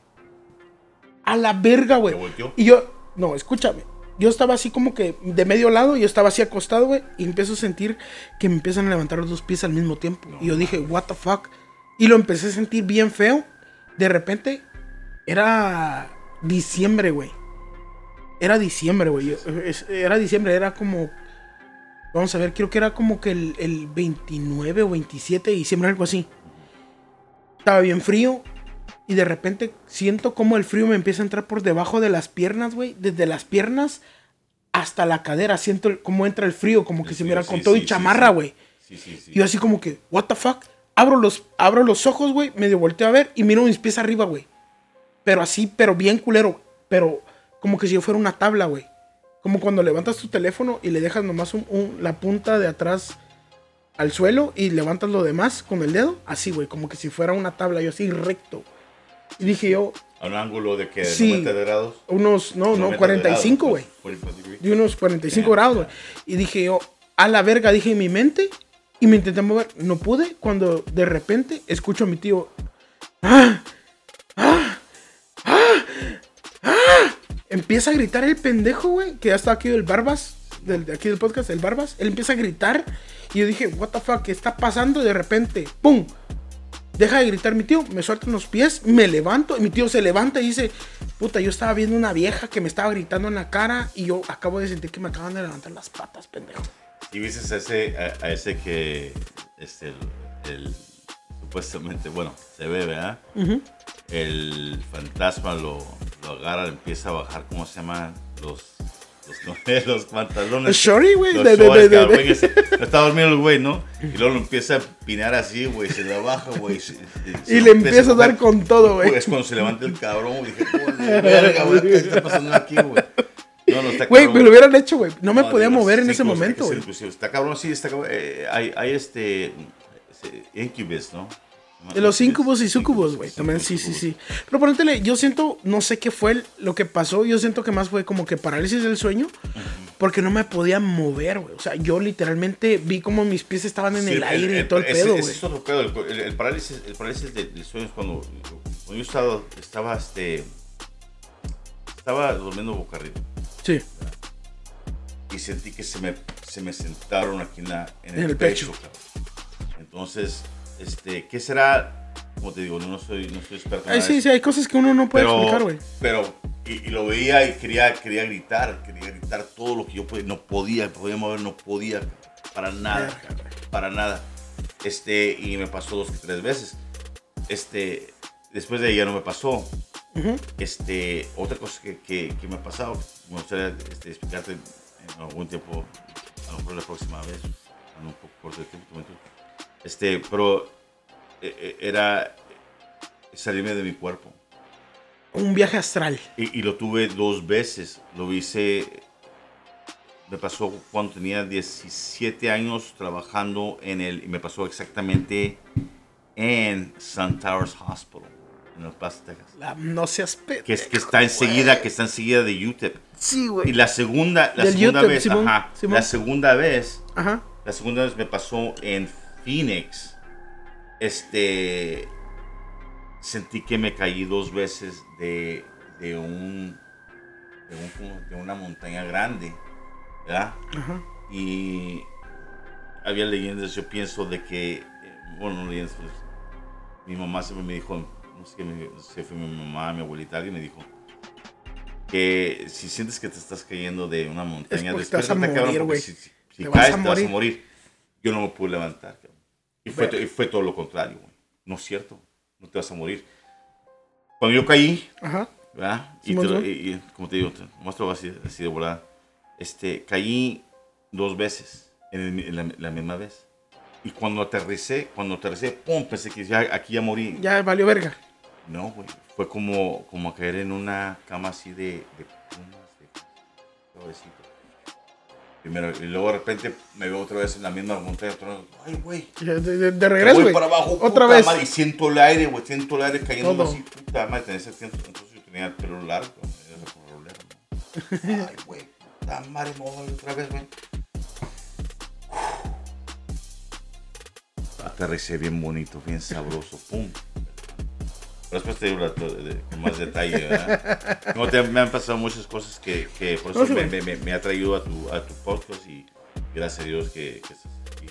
Speaker 1: A la verga, güey. Y yo, no, escúchame. Yo estaba así como que de medio lado, yo estaba así acostado, güey, y empiezo a sentir que me empiezan a levantar los dos pies al mismo tiempo. y yo dije, what the fuck. Y lo empecé a sentir bien feo. De repente, era diciembre, güey. Era diciembre, güey. Era diciembre, era como. Vamos a ver, creo que era como que el, el 29 o 27 de diciembre, algo así. Estaba bien frío. Y de repente siento como el frío me empieza a entrar por debajo de las piernas, güey. Desde las piernas hasta la cadera. Siento el- cómo entra el frío, como que se me
Speaker 2: sí,
Speaker 1: con todo
Speaker 2: sí,
Speaker 1: y chamarra, güey.
Speaker 2: Sí, sí, sí.
Speaker 1: Y yo así como que, what the fuck. Abro los, abro los ojos, güey. Medio volteo a ver y miro mis pies arriba, güey. Pero así, pero bien culero. Pero como que si yo fuera una tabla, güey. Como cuando levantas tu teléfono y le dejas nomás un- un- la punta de atrás al suelo y levantas lo demás con el dedo. Así, güey. Como que si fuera una tabla, yo así recto. Y dije yo,
Speaker 2: A un ángulo de que de
Speaker 1: Sí.
Speaker 2: 90 grados.
Speaker 1: unos, no, no,
Speaker 2: 90
Speaker 1: 45, güey.
Speaker 2: pues, 45 degrees.
Speaker 1: De unos 45 grados, güey. Y dije yo, a la verga, dije en mi mente. Y me intenté mover. No pude. Cuando de repente escucho a mi tío. ¡Ah! ¡Ah! ¡Ah! ¡Ah! Empieza a gritar el pendejo, güey. Que ya está aquí del Barbas. Del, de aquí del podcast, el Barbas. Él empieza a gritar. Y yo dije, ¿What the fuck? ¿Qué está pasando? Y de repente, ¡pum! Deja de gritar mi tío, me sueltan los pies, me levanto, y mi tío se levanta y dice, puta, yo estaba viendo una vieja que me estaba gritando en la cara y yo acabo de sentir que me acaban de levantar las patas, pendejo.
Speaker 2: Y viste a ese, a, a ese que, este, el, el- supuestamente, bueno, se ve, ¿verdad? El fantasma lo, lo agarra, empieza a bajar, ¿cómo se llaman? Los, los, los pantalones.
Speaker 1: Shorty, güey,
Speaker 2: Está dormido el güey, ¿no? Y luego lo empieza a pinar así, güey, se le baja, güey.
Speaker 1: Y le empieza a dar con todo, güey.
Speaker 2: Es cuando se levanta el cabrón, güey, dije, "Joder, verga, güey, ¿qué está pasando aquí, güey? No, no, está
Speaker 1: Güey,
Speaker 2: cabrón,
Speaker 1: me lo hubieran hecho, güey. No me
Speaker 2: no,
Speaker 1: podía mover en ese
Speaker 2: como
Speaker 1: momento, güey.
Speaker 2: pues, Está cabrón, sí, está cabrón. Eh, hay, hay este. ese Incubus, ¿no?
Speaker 1: De los incubos y sucubos, güey. También, sí, sí, sí. Pero ponértele, yo siento, no sé qué fue lo que pasó. Yo siento que más fue como que parálisis del sueño. Porque no me podía mover, güey. O sea, yo literalmente vi como mis pies estaban en
Speaker 2: Sí,
Speaker 1: el aire y todo el
Speaker 2: ese-
Speaker 1: pedo, güey.
Speaker 2: es otro pedo. El, el- parálisis, el parálisis de- del sueño es cuando, cuando yo estaba, estaba, este, estaba durmiendo boca arriba
Speaker 1: Sí.
Speaker 2: y sentí que se me, se me sentaron aquí en, la, en,
Speaker 1: En
Speaker 2: el, pecho. Entonces, este, ¿qué será? Como te digo, no soy, no soy experto en
Speaker 1: Ay,
Speaker 2: de
Speaker 1: sí,
Speaker 2: eso.
Speaker 1: sí, hay cosas que uno no puede explicar, güey.
Speaker 2: Pero, y, y lo veía y quería, quería gritar, quería gritar todo lo que yo podía, no podía, podía mover, no podía, para nada, para nada. Este, y me pasó dos que tres veces. Este, después de ahí ya no me pasó.
Speaker 1: Ujú.
Speaker 2: Este, otra cosa que, que, que me ha pasado, me gustaría este, explicarte en algún tiempo, a lo mejor la próxima vez, en un poco corto de tiempo. Este, pero eh, eh, era salirme de mi cuerpo.
Speaker 1: Un viaje astral.
Speaker 2: Y, y lo tuve dos veces. Lo hice. Me pasó cuando tenía 17 años trabajando en el. Y me pasó exactamente en Sun Towers Hospital, en El Paso, Texas.
Speaker 1: La, no seas
Speaker 2: Que, que está enseguida, que está enseguida de UTEP.
Speaker 1: Sí,
Speaker 2: Y
Speaker 1: güey.
Speaker 2: la segunda, la segunda
Speaker 1: UTEP,
Speaker 2: vez,
Speaker 1: Simón,
Speaker 2: ajá,
Speaker 1: Simón.
Speaker 2: la segunda vez,
Speaker 1: Ajá.
Speaker 2: la segunda vez me pasó en Phoenix. Este. Sentí que me caí dos veces de, de un. De, un- de una montaña grande. ¿Verdad? Y. Había leyendas, yo pienso, de que. Bueno, no leyendas, pues, Mi mamá siempre me dijo. No sé me- no sé si fue mi mamá, mi abuelita, alguien me dijo. Que si sientes que te estás cayendo de una montaña,
Speaker 1: porque te vas a
Speaker 2: despiértate, cabrón,
Speaker 1: morir,
Speaker 2: porque
Speaker 1: güey.
Speaker 2: Si, si- si
Speaker 1: Te vas
Speaker 2: caes,
Speaker 1: a
Speaker 2: te vas a
Speaker 1: morir.
Speaker 2: morir. Yo no me pude levantar, cabrón. Y fue, y fue todo lo contrario, güey. No es cierto. No te vas a morir. Cuando yo caí,
Speaker 1: Ajá.
Speaker 2: ¿verdad? Y, te y- y, como te digo, te muestro así, así de volada. Este, caí dos veces en, el mi- en la, la misma vez. y cuando aterricé, cuando aterricé, pum, pensé que ya, aquí ya morí.
Speaker 1: Ya valió verga.
Speaker 2: No, güey. Fue como, como caer en una cama así de, de plumas, de suavecito. Primero, y luego de repente me veo otra vez en la misma montaña. otra vez, Ay, güey.
Speaker 1: De, de- de regreso,
Speaker 2: Voy
Speaker 1: güey.
Speaker 2: para abajo.
Speaker 1: Otra
Speaker 2: puta
Speaker 1: vez.
Speaker 2: Madre, y siento el aire, güey. Siento el aire cayendo así. Puta madre, tenía ese tiempo. Entonces yo tenía el pelo largo. rolero, ¿no? Ay, güey. Puta madre, me voy otra vez, güey. Aterricé bien bonito, bien sabroso. Pum. Después te digo la- de- con más detalle, ¿verdad? No, te- me han pasado muchas cosas que, que por eso
Speaker 1: No, sí,
Speaker 2: me, me, me, me ha traído a tu, a tu podcast y gracias a Dios que, que estás aquí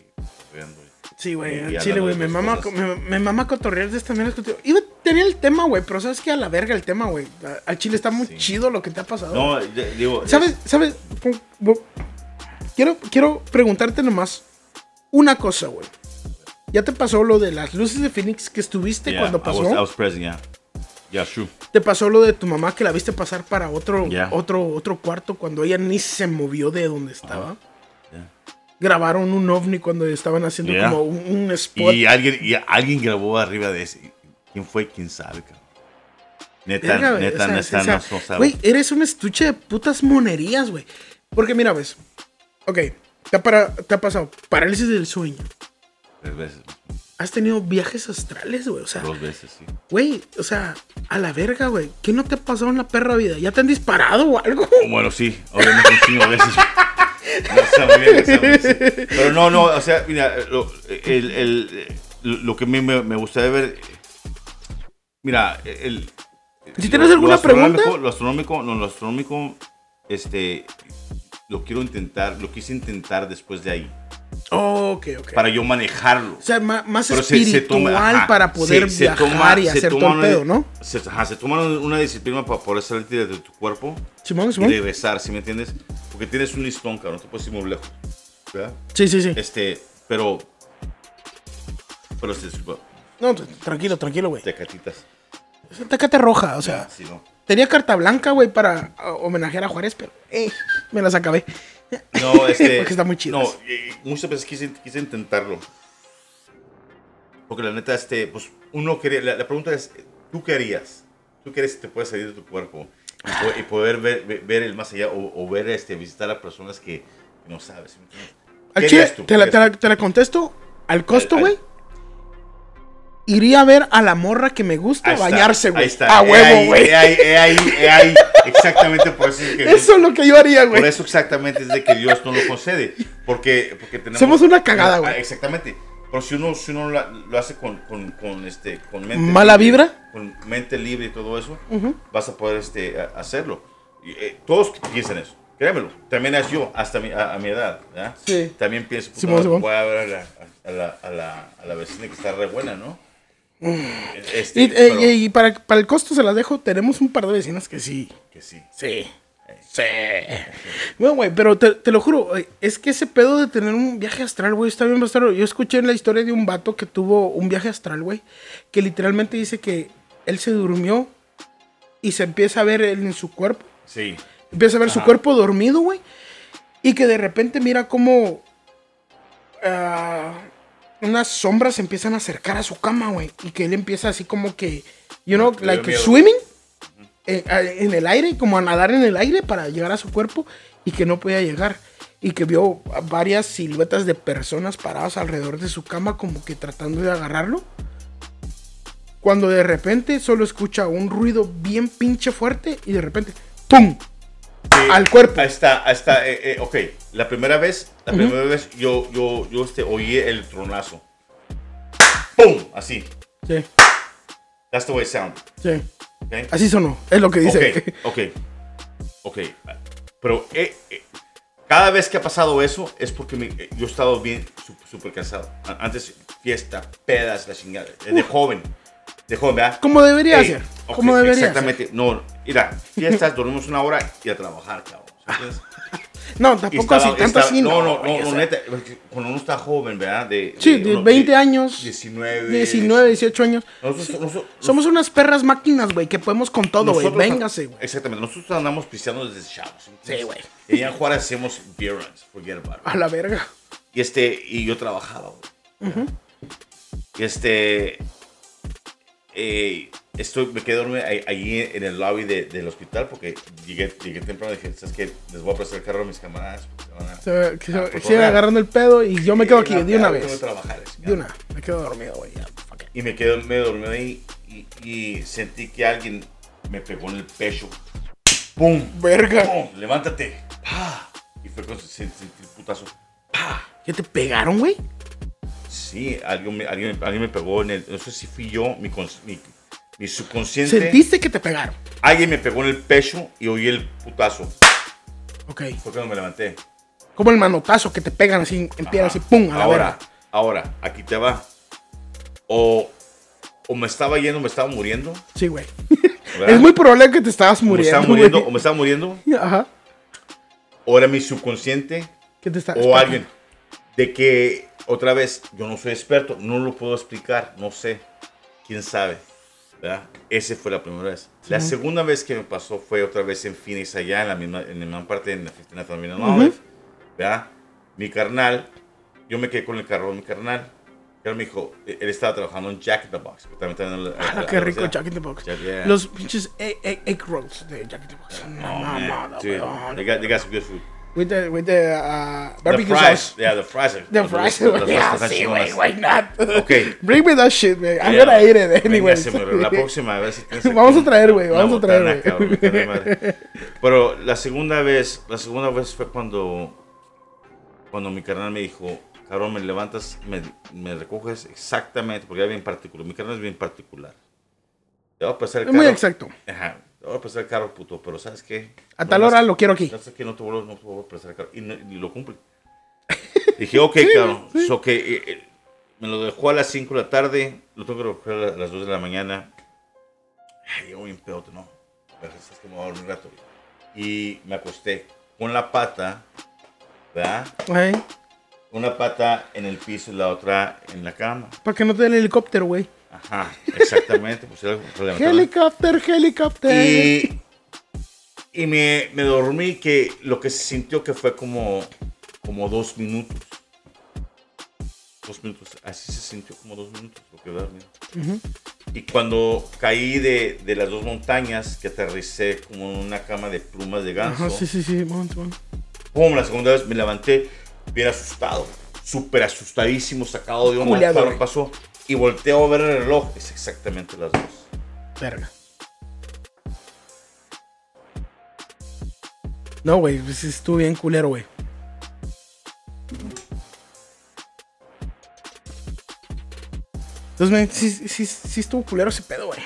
Speaker 2: apoyando.
Speaker 1: Sí, güey, chile, güey, me mama, me, me mama cotorrear de estas mierdas contigo. Iba a tener el tema, güey, pero sabes que a la verga el tema, güey. Al chile está muy
Speaker 2: Sí.
Speaker 1: chido lo que te ha pasado.
Speaker 2: No, de- digo.
Speaker 1: ¿Sabes? ¿Sabes? Bu- Quiero, quiero preguntarte nomás una cosa, güey. ¿Ya te pasó lo de las luces de Phoenix que estuviste
Speaker 2: Yeah,
Speaker 1: cuando
Speaker 2: I
Speaker 1: pasó?
Speaker 2: was, I was present, yeah. Yeah.
Speaker 1: ¿Te pasó lo de tu mamá que la viste pasar para otro, otro, otro cuarto cuando ella ni se movió de donde estaba? Grabaron un ovni cuando estaban haciendo como un, un spot.
Speaker 2: Y alguien, y alguien grabó arriba de ese. ¿Quién fue? ¿Quién sabe, cabrón? Neta, neta, neta,
Speaker 1: o sea,
Speaker 2: no, no sabe.
Speaker 1: Güey, eres un estuche de putas monerías, güey. Porque mira, ves. Ok, te ha, para- te ha pasado parálisis del sueño.
Speaker 2: Tres veces,
Speaker 1: Has tenido viajes astrales, güey. O sea,
Speaker 2: dos veces, sí.
Speaker 1: güey, o sea, a la verga, güey. ¿Qué no te ha pasado en la perra vida? ¿Ya te han disparado o algo?
Speaker 2: Bueno, sí, obviamente un chingo de veces. No muy bien, sí. Pero no, no, o sea, mira, lo, el, el- lo que a mí me, me gustaría ver. Mira, el.
Speaker 1: Si tienes alguna
Speaker 2: lo
Speaker 1: pregunta.
Speaker 2: Lo astronómico, no, lo astronómico, este. Lo quiero intentar, lo quise intentar después de ahí.
Speaker 1: Ok, ok.
Speaker 2: Para yo manejarlo.
Speaker 1: O sea, más
Speaker 2: Pero se- se
Speaker 1: espiritual
Speaker 2: toma- ajá,
Speaker 1: para poder
Speaker 2: se- se
Speaker 1: viajar
Speaker 2: toma-
Speaker 1: y
Speaker 2: se
Speaker 1: hacer
Speaker 2: toma
Speaker 1: todo el pedo, ¿no?
Speaker 2: Se, ajá, se toma una disciplina para poder salir de, tu cuerpo
Speaker 1: Simón,
Speaker 2: y
Speaker 1: Simón.
Speaker 2: regresar, ¿sí me entiendes? Porque tienes un listón, cabrón, no te puedes ir muy lejos. ¿verdad?
Speaker 1: Sí, sí, sí.
Speaker 2: Este, pero. Pero este, disculpa,
Speaker 1: No, tranquilo, tranquilo, güey.
Speaker 2: tecatitas.
Speaker 1: Tacate roja, o sea.
Speaker 2: sí, no.
Speaker 1: Tenía carta blanca, güey, para ah, homenajear a Juárez, pero eh, me las acabé.
Speaker 2: No, este.
Speaker 1: Porque está muy chidas.
Speaker 2: No, eh, muchas veces quise, quise intentarlo. Porque la neta, este, pues uno quería. La, la pregunta es: ¿tú qué harías? ¿Tú harías si te puedes salir de tu cuerpo y, y poder ver, ver, ver el más allá o, o ver, este, visitar a personas que, que no sabes?
Speaker 1: Al
Speaker 2: ¿Qué
Speaker 1: chile,
Speaker 2: harías tú?
Speaker 1: te, la,
Speaker 2: ¿Qué
Speaker 1: te, la, te la contesto. Al costo,
Speaker 2: Al- al-
Speaker 1: güey. Iría a ver a la morra que me gusta
Speaker 2: Ahí
Speaker 1: bañarse, güey.
Speaker 2: Ahí está.
Speaker 1: A
Speaker 2: He
Speaker 1: huevo, güey.
Speaker 2: he ahí, he ahí, ahí. Exactamente por eso es que.
Speaker 1: Eso es lo que yo haría,
Speaker 2: Por
Speaker 1: güey.
Speaker 2: eso exactamente es de que Dios no lo concede. Porque, porque tenemos...
Speaker 1: Somos una cagada, güey.
Speaker 2: Ah, Exactamente. Pero si uno, si uno lo hace con, con, con, este, con mente
Speaker 1: ¿Mala
Speaker 2: libre,
Speaker 1: vibra?
Speaker 2: Con mente libre y todo eso, vas a poder este, hacerlo. Y, eh, todos piensan eso. Créemelo. También es yo, hasta mi, a, a mi edad. ¿verdad?
Speaker 1: Sí.
Speaker 2: También pienso, puta,
Speaker 1: Simón, Simón.
Speaker 2: voy a ver a la, a, la, a, la, a la vecina que está re buena, ¿no? Este.
Speaker 1: Y, eh,
Speaker 2: pero-
Speaker 1: y- y para, para el costo se las dejo. Tenemos un par de vecinas que sí.
Speaker 2: que sí.
Speaker 1: Sí. Sí. Bueno, güey, pero te, te lo juro, es que ese pedo de tener un viaje astral, güey, está bien bastardo. Yo escuché en la historia de un vato que tuvo un viaje astral, güey, que literalmente dice que él se durmió y se empieza a ver él en su cuerpo.
Speaker 2: Sí.
Speaker 1: Empieza a ver su cuerpo dormido, güey. Y que de repente mira cómo ah, unas sombras se empiezan a acercar a su cama, güey. Y que él empieza así como que, you know, like swimming eh, en el aire, como a nadar en el aire para llegar a su cuerpo y que no podía llegar. Y que vio varias siluetas de personas paradas alrededor de su cama como que tratando de agarrarlo. Cuando de repente solo escucha un ruido bien pinche fuerte y de repente ¡pum!
Speaker 2: Eh,
Speaker 1: Al cuerpo.
Speaker 2: Ahí está. eh, eh, ok, la primera vez, la primera vez yo, yo, yo este, oí el tronazo. ¡Pum! Así.
Speaker 1: Sí,
Speaker 2: That's the way it sound.
Speaker 1: sí.
Speaker 2: Okay?
Speaker 1: Así sonó, es lo que dice.
Speaker 2: Ok, ok. Ok. Pero eh, eh, cada vez que ha pasado eso es porque me- yo he estado bien, súper cansado. Antes, fiesta, pedas, la chingada. eh, De joven. De joven, ¿verdad?
Speaker 1: Como debería
Speaker 2: Ey,
Speaker 1: ser. Como debería
Speaker 2: Exactamente. No, mira, fiestas, dormimos una hora y a trabajar, cabrón.
Speaker 1: No, tampoco
Speaker 2: estaba-
Speaker 1: así, tanto
Speaker 2: estaba-
Speaker 1: así.
Speaker 2: No, no, no, no, neta. Cuando uno está joven, ¿verdad? De,
Speaker 1: Sí, de
Speaker 2: uno-
Speaker 1: 20
Speaker 2: de
Speaker 1: años.
Speaker 2: 19.
Speaker 1: 19, 18 años.
Speaker 2: Nosotros, nosotros-
Speaker 1: Somos unas perras máquinas, güey, que podemos con todo, güey. Véngase, güey.
Speaker 2: Exactamente. Nosotros andamos pisteando desde chavos.
Speaker 1: Sí, güey.
Speaker 2: Y en Juárez hacíamos beer runs, forget about it.
Speaker 1: A la verga.
Speaker 2: Y, este, y yo trabajaba, güey. Y este. Eh, estoy, me quedé dormido ahí- allí en el lobby de- del hospital porque llegué, llegué temprano y dije, ¿sabes qué? Les voy a prestar el carro a mis camaradas. porque se van a-
Speaker 1: Se, que se,
Speaker 2: a
Speaker 1: va-
Speaker 2: cotorrear".
Speaker 1: sigue agarrando el pedo y yo me quedo aquí de una
Speaker 2: ya,
Speaker 1: vez. De una. Me quedo dormido, güey. ya.
Speaker 2: Y me quedé medio dormido ahí y, y sentí que alguien me pegó en el pecho. ¡Pum!
Speaker 1: Verga.
Speaker 2: ¡Pum! ¡Levántate! ¡Pah! Y fue cuando sentí el putazo. ¡Pah!
Speaker 1: ¿Qué te pegaron, güey?
Speaker 2: Sí, alguien me, alguien, alguien me pegó en el. No sé si fui yo, mi, mi, mi subconsciente.
Speaker 1: Sentiste que te pegaron.
Speaker 2: Alguien me pegó en el pecho y oí el putazo.
Speaker 1: Ok.
Speaker 2: Fue cuando me levanté.
Speaker 1: Como el manotazo que te pegan así en piedra, así, pum, a la
Speaker 2: ahora,
Speaker 1: verga.
Speaker 2: ahora, aquí te va. O, o me estaba yendo, me estaba muriendo.
Speaker 1: Sí, güey.
Speaker 2: ¿verdad?
Speaker 1: Es muy probable que te estabas
Speaker 2: O me
Speaker 1: muriendo.
Speaker 2: estaba muriendo, o me estaba muriendo.
Speaker 1: Ajá.
Speaker 2: O era mi subconsciente.
Speaker 1: ¿Qué te está-
Speaker 2: O alguien. De que, otra vez, yo no soy experto, no lo puedo explicar, no sé. Quién sabe. ¿verdad? Esa fue la primera vez. La segunda vez que me pasó fue otra vez en Phoenix, allá en la misma, en la misma parte, en la 15 Avenue Olive, ¿verdad? Mi carnal, yo me quedé con el carro de mi carnal. Él me dijo, él estaba trabajando en Jack in the Box. también en la-
Speaker 1: Ah,
Speaker 2: la-
Speaker 1: qué
Speaker 2: la
Speaker 1: rico. Jack in the Box.
Speaker 2: Jack, yeah.
Speaker 1: Los pinches egg, egg- egg rolls de Jack in the Box. No,
Speaker 2: got, they got some good food.
Speaker 1: With the, with the uh,
Speaker 2: The
Speaker 1: barbecue
Speaker 2: fries,
Speaker 1: sauce.
Speaker 2: yeah, the fries. are-
Speaker 1: The fries. Yeah, sí, güey, why not?
Speaker 2: Okay.
Speaker 1: Bring me that shit, man. I'm
Speaker 2: Yeah.
Speaker 1: gonna eat it anyway.
Speaker 2: la próxima vez.
Speaker 1: Vamos a traer, güey, vamos a traer, güey.
Speaker 2: Pero la segunda vez, la segunda vez fue cuando, cuando mi carnal me dijo, cabrón, me levantas, me, me recoges exactamente, porque era bien particular. Mi carnal es bien particular. Te voy a pasar el
Speaker 1: Es muy
Speaker 2: carro.
Speaker 1: exacto.
Speaker 2: Ajá, te voy a pasar el carro, puto, pero ¿sabes qué?
Speaker 1: A tal
Speaker 2: Nomás-
Speaker 1: hora lo quiero aquí.
Speaker 2: ¿Sabes qué? No te vuelvo, no te vuelvo a prestar el carro. Y, no- y lo cumple. Dije, ok, cabrón. So que, eh, eh, me lo dejó a las 5 de la tarde. Lo tengo que recoger a las 2 de la mañana. Ay, yo bien pedo, ¿no? Es que me voy a dormir un rato. Y me acosté con la pata, ¿verdad?
Speaker 1: Güey,
Speaker 2: Una pata en el piso y la otra en la cama.
Speaker 1: Para que no te dé el helicóptero, güey.
Speaker 2: Ajá, exactamente. Levantarme.
Speaker 1: Helicóptero, helicóptero.
Speaker 2: Y, y me, me dormí que lo que se sintió que fue como, como dos minutos. Dos minutos, así se sintió como dos minutos lo que dormí. Y cuando caí de, de las dos montañas, que aterricé como en una cama de plumas de ganso,
Speaker 1: Ajá, sí, sí, sí.
Speaker 2: pum, la segunda vez me levanté bien asustado, súper asustadísimo, sacado de onda, claro, pasó. Y volteo a ver el reloj, es exactamente las dos.
Speaker 1: Verga. No, güey, pues estuvo bien culero, güey. Entonces, man, sí, sí, sí estuvo culero ese pedo, güey.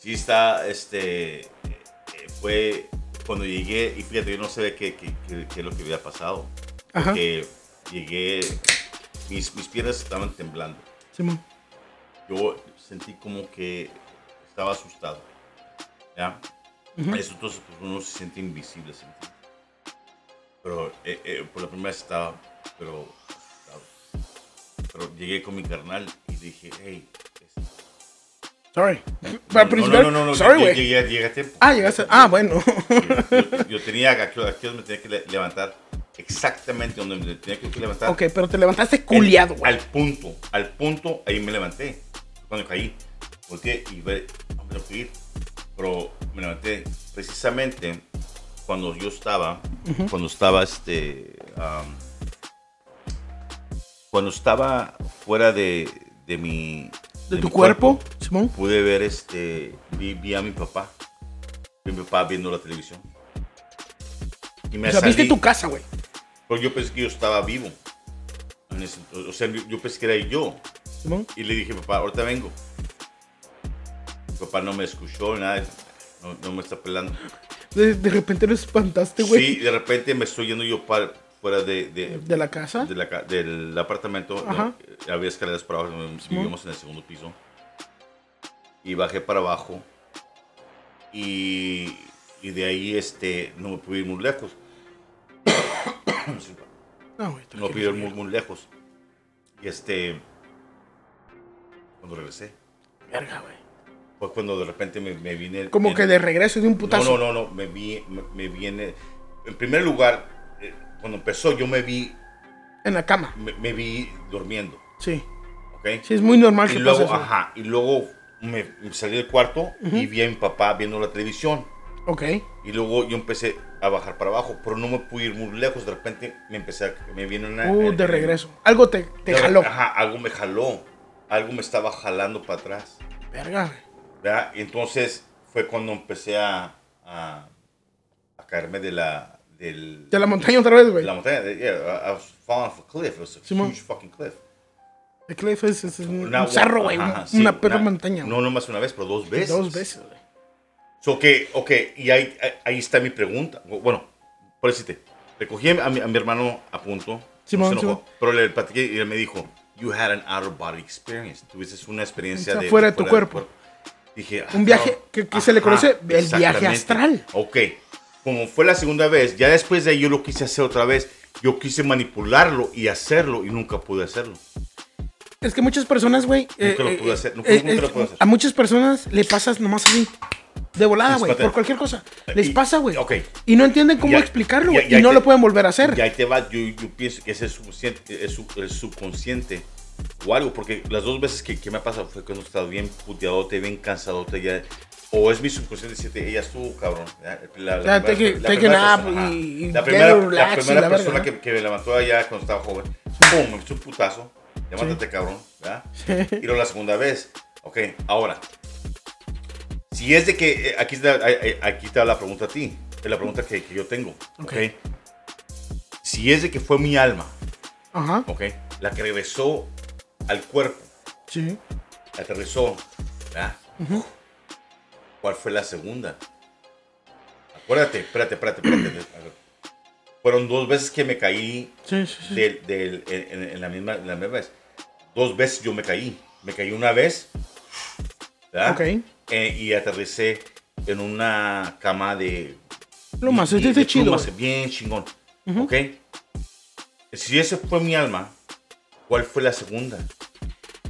Speaker 2: Sí está, este, eh, fue cuando llegué, y fíjate, yo no sabía qué, qué, qué- qué es lo que había pasado.
Speaker 1: Ajá.
Speaker 2: Porque llegué, mis, mis piernas estaban temblando.
Speaker 1: Simón.
Speaker 2: Yo sentí como que estaba asustado. ¿Ya? Eso entonces pues, uno se siente invisible. ¿sí? Pero eh, eh, por la primera vez estaba, pero. Pero llegué con mi carnal y dije, hey,
Speaker 1: Sorry.
Speaker 2: No, no, no, no,
Speaker 1: sorry, güey.
Speaker 2: llegué, a tiempo.
Speaker 1: Ah, llegaste. Ah, bueno.
Speaker 2: Yo, tenía, aquí, me tenía que le- levantar exactamente donde me tenía que levantar.
Speaker 1: ok, pero te levantaste culiado, güey.
Speaker 2: Al punto, al punto, ahí me levanté. Cuando caí, volteé y ve, no me tengo que ir. Pero me levanté precisamente cuando yo estaba, cuando estaba este, am, cuando estaba fuera de, de mi,
Speaker 1: ¿De tu
Speaker 2: mi
Speaker 1: cuerpo, Simón?
Speaker 2: pude ver este, vi, vi a mi papá, vi a mi papá viendo la televisión. Y me
Speaker 1: O sea, viste
Speaker 2: salí.
Speaker 1: tu casa, güey.
Speaker 2: Porque yo pensé que yo estaba vivo. O sea, yo, yo pensé que era yo.
Speaker 1: Simón.
Speaker 2: Y le dije, papá, ahorita vengo. Mi papá no me escuchó, nada. No, no me está pelando.
Speaker 1: De, de repente lo espantaste, güey.
Speaker 2: Sí, de repente me estoy yendo yo para, fuera de, de,
Speaker 1: De la casa.
Speaker 2: de la del apartamento.
Speaker 1: Ajá.
Speaker 2: ¿no? Había escaleras para abajo, vivíamos en el segundo piso. Y bajé para abajo. Y, y de ahí este, no me pude ir muy lejos.
Speaker 1: No, güey.
Speaker 2: No pido
Speaker 1: güey.
Speaker 2: muy, muy lejos. Y este. Cuando regresé,
Speaker 1: Verga, güey.
Speaker 2: fue cuando de repente me, me vine.
Speaker 1: Como
Speaker 2: en-
Speaker 1: que de regreso de un
Speaker 2: No,
Speaker 1: putazo.
Speaker 2: no, no, no. Me, vi, me, me viene. En primer lugar, eh, cuando empezó, yo me vi.
Speaker 1: En la cama.
Speaker 2: Me, me vi durmiendo.
Speaker 1: Sí.
Speaker 2: ¿ok?
Speaker 1: Sí, es muy normal
Speaker 2: y
Speaker 1: que
Speaker 2: luego,
Speaker 1: pase eso.
Speaker 2: ajá, y luego me, salí del cuarto y vi a mi papá viendo la televisión.
Speaker 1: Ok.
Speaker 2: Y luego yo empecé a bajar para abajo, pero no me pude ir muy lejos. De repente me empecé a, me viene una...
Speaker 1: Uh,
Speaker 2: eh,
Speaker 1: de
Speaker 2: eh,
Speaker 1: regreso. Algo te, te jaló.
Speaker 2: Ajá, algo me jaló. Algo me estaba jalando para atrás.
Speaker 1: Verga.
Speaker 2: ¿verdad? Entonces fue cuando empecé a, a, a caerme de la, del,
Speaker 1: De la montaña otra vez,
Speaker 2: de
Speaker 1: güey.
Speaker 2: la montaña. de- yeah, I was falling off a cliff. It was a huge fucking cliff.
Speaker 1: El cliff es, es un,
Speaker 2: Una-
Speaker 1: un cerro, güey.
Speaker 2: ajá,
Speaker 1: un-
Speaker 2: sí,
Speaker 1: una perra
Speaker 2: una-
Speaker 1: montaña.
Speaker 2: No, no más una vez, pero dos veces.
Speaker 1: Dos veces, güey.
Speaker 2: So, que, ok, y ahí, ahí- está mi pregunta. Bueno, por decirte, recogí a mi, a mi hermano a punto.
Speaker 1: Simón,
Speaker 2: no se enojó, pero le platiqué y él me dijo, you had an out of body experience. Tuviste una experiencia de...
Speaker 1: fuera de tu
Speaker 2: del
Speaker 1: cuerpo.
Speaker 2: Dije, ah,
Speaker 1: Un viaje
Speaker 2: no.
Speaker 1: que- que se le conoce el viaje astral.
Speaker 2: Ok, como fue la segunda vez, ya después de ahí yo lo quise hacer otra vez. Yo quise manipularlo y hacerlo y nunca pude hacerlo.
Speaker 1: Es que muchas personas, güey.
Speaker 2: Nunca lo
Speaker 1: eh,
Speaker 2: pude
Speaker 1: eh,
Speaker 2: hacer, nunca-
Speaker 1: eh,
Speaker 2: nunca lo
Speaker 1: eh,
Speaker 2: pude hacer.
Speaker 1: A muchas personas le pasas nomás así. De volada, güey. Por cualquier cosa. Les
Speaker 2: Y-
Speaker 1: pasa, güey. Y no entienden cómo
Speaker 2: Ya-
Speaker 1: explicarlo, güey. Y no
Speaker 2: te-
Speaker 1: lo pueden volver a hacer.
Speaker 2: Y ahí te va, yo, yo pienso que ese es subconsciente, es subconsciente o algo, porque las dos veces que, que me ha pasado fue cuando he estado bien puteadote, bien cansadote, ya, o es mi subconsciente decirte, ella estuvo cabrón. La, la primera-
Speaker 1: take
Speaker 2: la
Speaker 1: take
Speaker 2: primera persona,
Speaker 1: y-
Speaker 2: la primera, la primera
Speaker 1: la
Speaker 2: persona
Speaker 1: verga,
Speaker 2: que, que me levantó allá cuando estaba joven, pum, me echó un putazo, levántate cabrón, ¿verdad? Y luego la segunda vez, ok, ahora, si es de que, eh, aquí está, eh, aquí la pregunta a ti, es la pregunta que, que yo tengo,
Speaker 1: Ok.
Speaker 2: ok. Si es de que fue mi alma,
Speaker 1: Ajá.
Speaker 2: ok, la que regresó al cuerpo,
Speaker 1: Sí.
Speaker 2: aterrizó, ¿verdad? ¿Cuál fue la segunda? Acuérdate, espérate, espérate, espérate. Fueron dos veces que me caí
Speaker 1: Sí, sí, sí.
Speaker 2: del, del- en, en la misma, en la misma vez. Dos veces yo me caí. Me caí una vez, ¿verdad?
Speaker 1: Ok.
Speaker 2: Eh, y aterricé en una cama de...
Speaker 1: Plumas, este es chido,
Speaker 2: plumas, bien chingón. ¿Ok? Si ese fue mi alma, ¿cuál fue la segunda?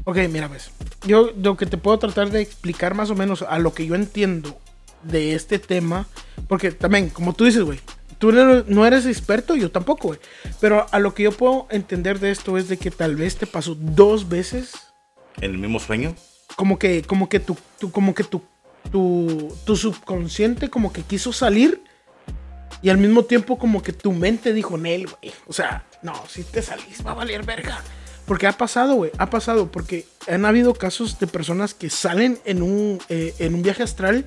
Speaker 1: Ok, mira, pues. Yo lo que te puedo tratar de explicar más o menos a lo que yo entiendo de este tema, porque también, como tú dices, güey, tú no no eres experto, yo tampoco, güey. Pero a lo que yo puedo entender de esto es de que tal vez te pasó dos veces,
Speaker 2: ¿En el mismo sueño?
Speaker 1: Como que, como que tu, tu- como que tu, tu, tu subconsciente como que quiso salir y al mismo tiempo como que tu mente dijo, Nel, güey. O sea, no, si te salís va a valer verga. Porque ha pasado, güey, ha pasado. Porque han habido casos de personas que salen en un, eh, en un viaje astral,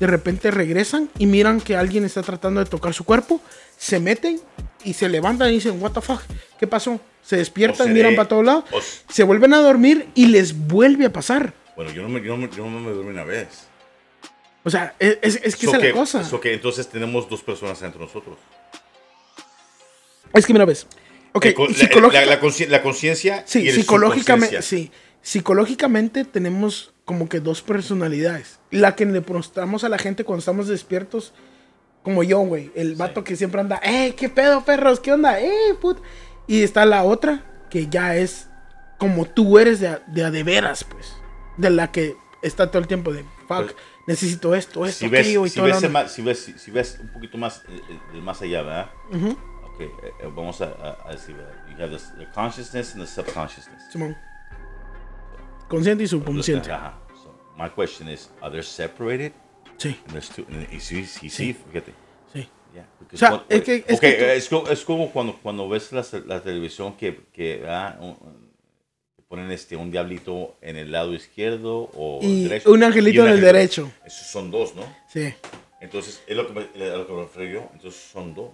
Speaker 1: de repente regresan y miran que alguien está tratando de tocar su cuerpo, se meten y se levantan y dicen, what the fuck, ¿qué pasó? Se despiertan, miran para todos lados,
Speaker 2: o
Speaker 1: se vuelven a dormir y les vuelve a pasar.
Speaker 2: Bueno, yo no me, yo no me, yo no me dormí una vez.
Speaker 1: O sea, es, es- es que
Speaker 2: So
Speaker 1: esa es la cosa.
Speaker 2: so que entonces tenemos dos personas entre nosotros.
Speaker 1: Es que mira, ves. Ok,
Speaker 2: con- la- la, la conciencia
Speaker 1: sí, psicológicamente, sí. Psicológicamente tenemos como que dos personalidades. La que le mostramos a la gente cuando estamos despiertos, como yo, güey. El vato que siempre anda, ¡eh, qué pedo, perros! ¿Qué onda? ¡eh, put! Y está la otra, que ya es como tú eres de a de, a de veras, pues. De la que está todo el tiempo de, fuck,
Speaker 2: Pues,
Speaker 1: necesito esto, esto,
Speaker 2: Si ves,
Speaker 1: aquello y
Speaker 2: si,
Speaker 1: todo
Speaker 2: ves, más- si, ves, si- si ves un poquito más, eh, eh, más allá, ¿verdad?
Speaker 1: Ujú,
Speaker 2: Ok, eh, eh, vamos a, a- a decir, ¿verdad? You have the, the consciousness and the subconsciousness.
Speaker 1: Simón. Consciente y subconsciente.
Speaker 2: Ajá. So, my question is, are they separated?
Speaker 1: Sí,
Speaker 2: And there's two, y sí, sí, sí, fíjate.
Speaker 1: sí.
Speaker 2: Yeah,
Speaker 1: O sea,
Speaker 2: what-
Speaker 1: es que- es
Speaker 2: ok,
Speaker 1: que tú-
Speaker 2: es, co- es como cuando, cuando ves la, la televisión que, que ah, un- ponen este, un diablito en el lado izquierdo o
Speaker 1: Y
Speaker 2: derecho.
Speaker 1: un angelito en el derecho.
Speaker 2: Esos son dos, ¿no?
Speaker 1: Sí.
Speaker 2: Entonces, es lo que me, a lo que me refiero yo. Entonces, son dos.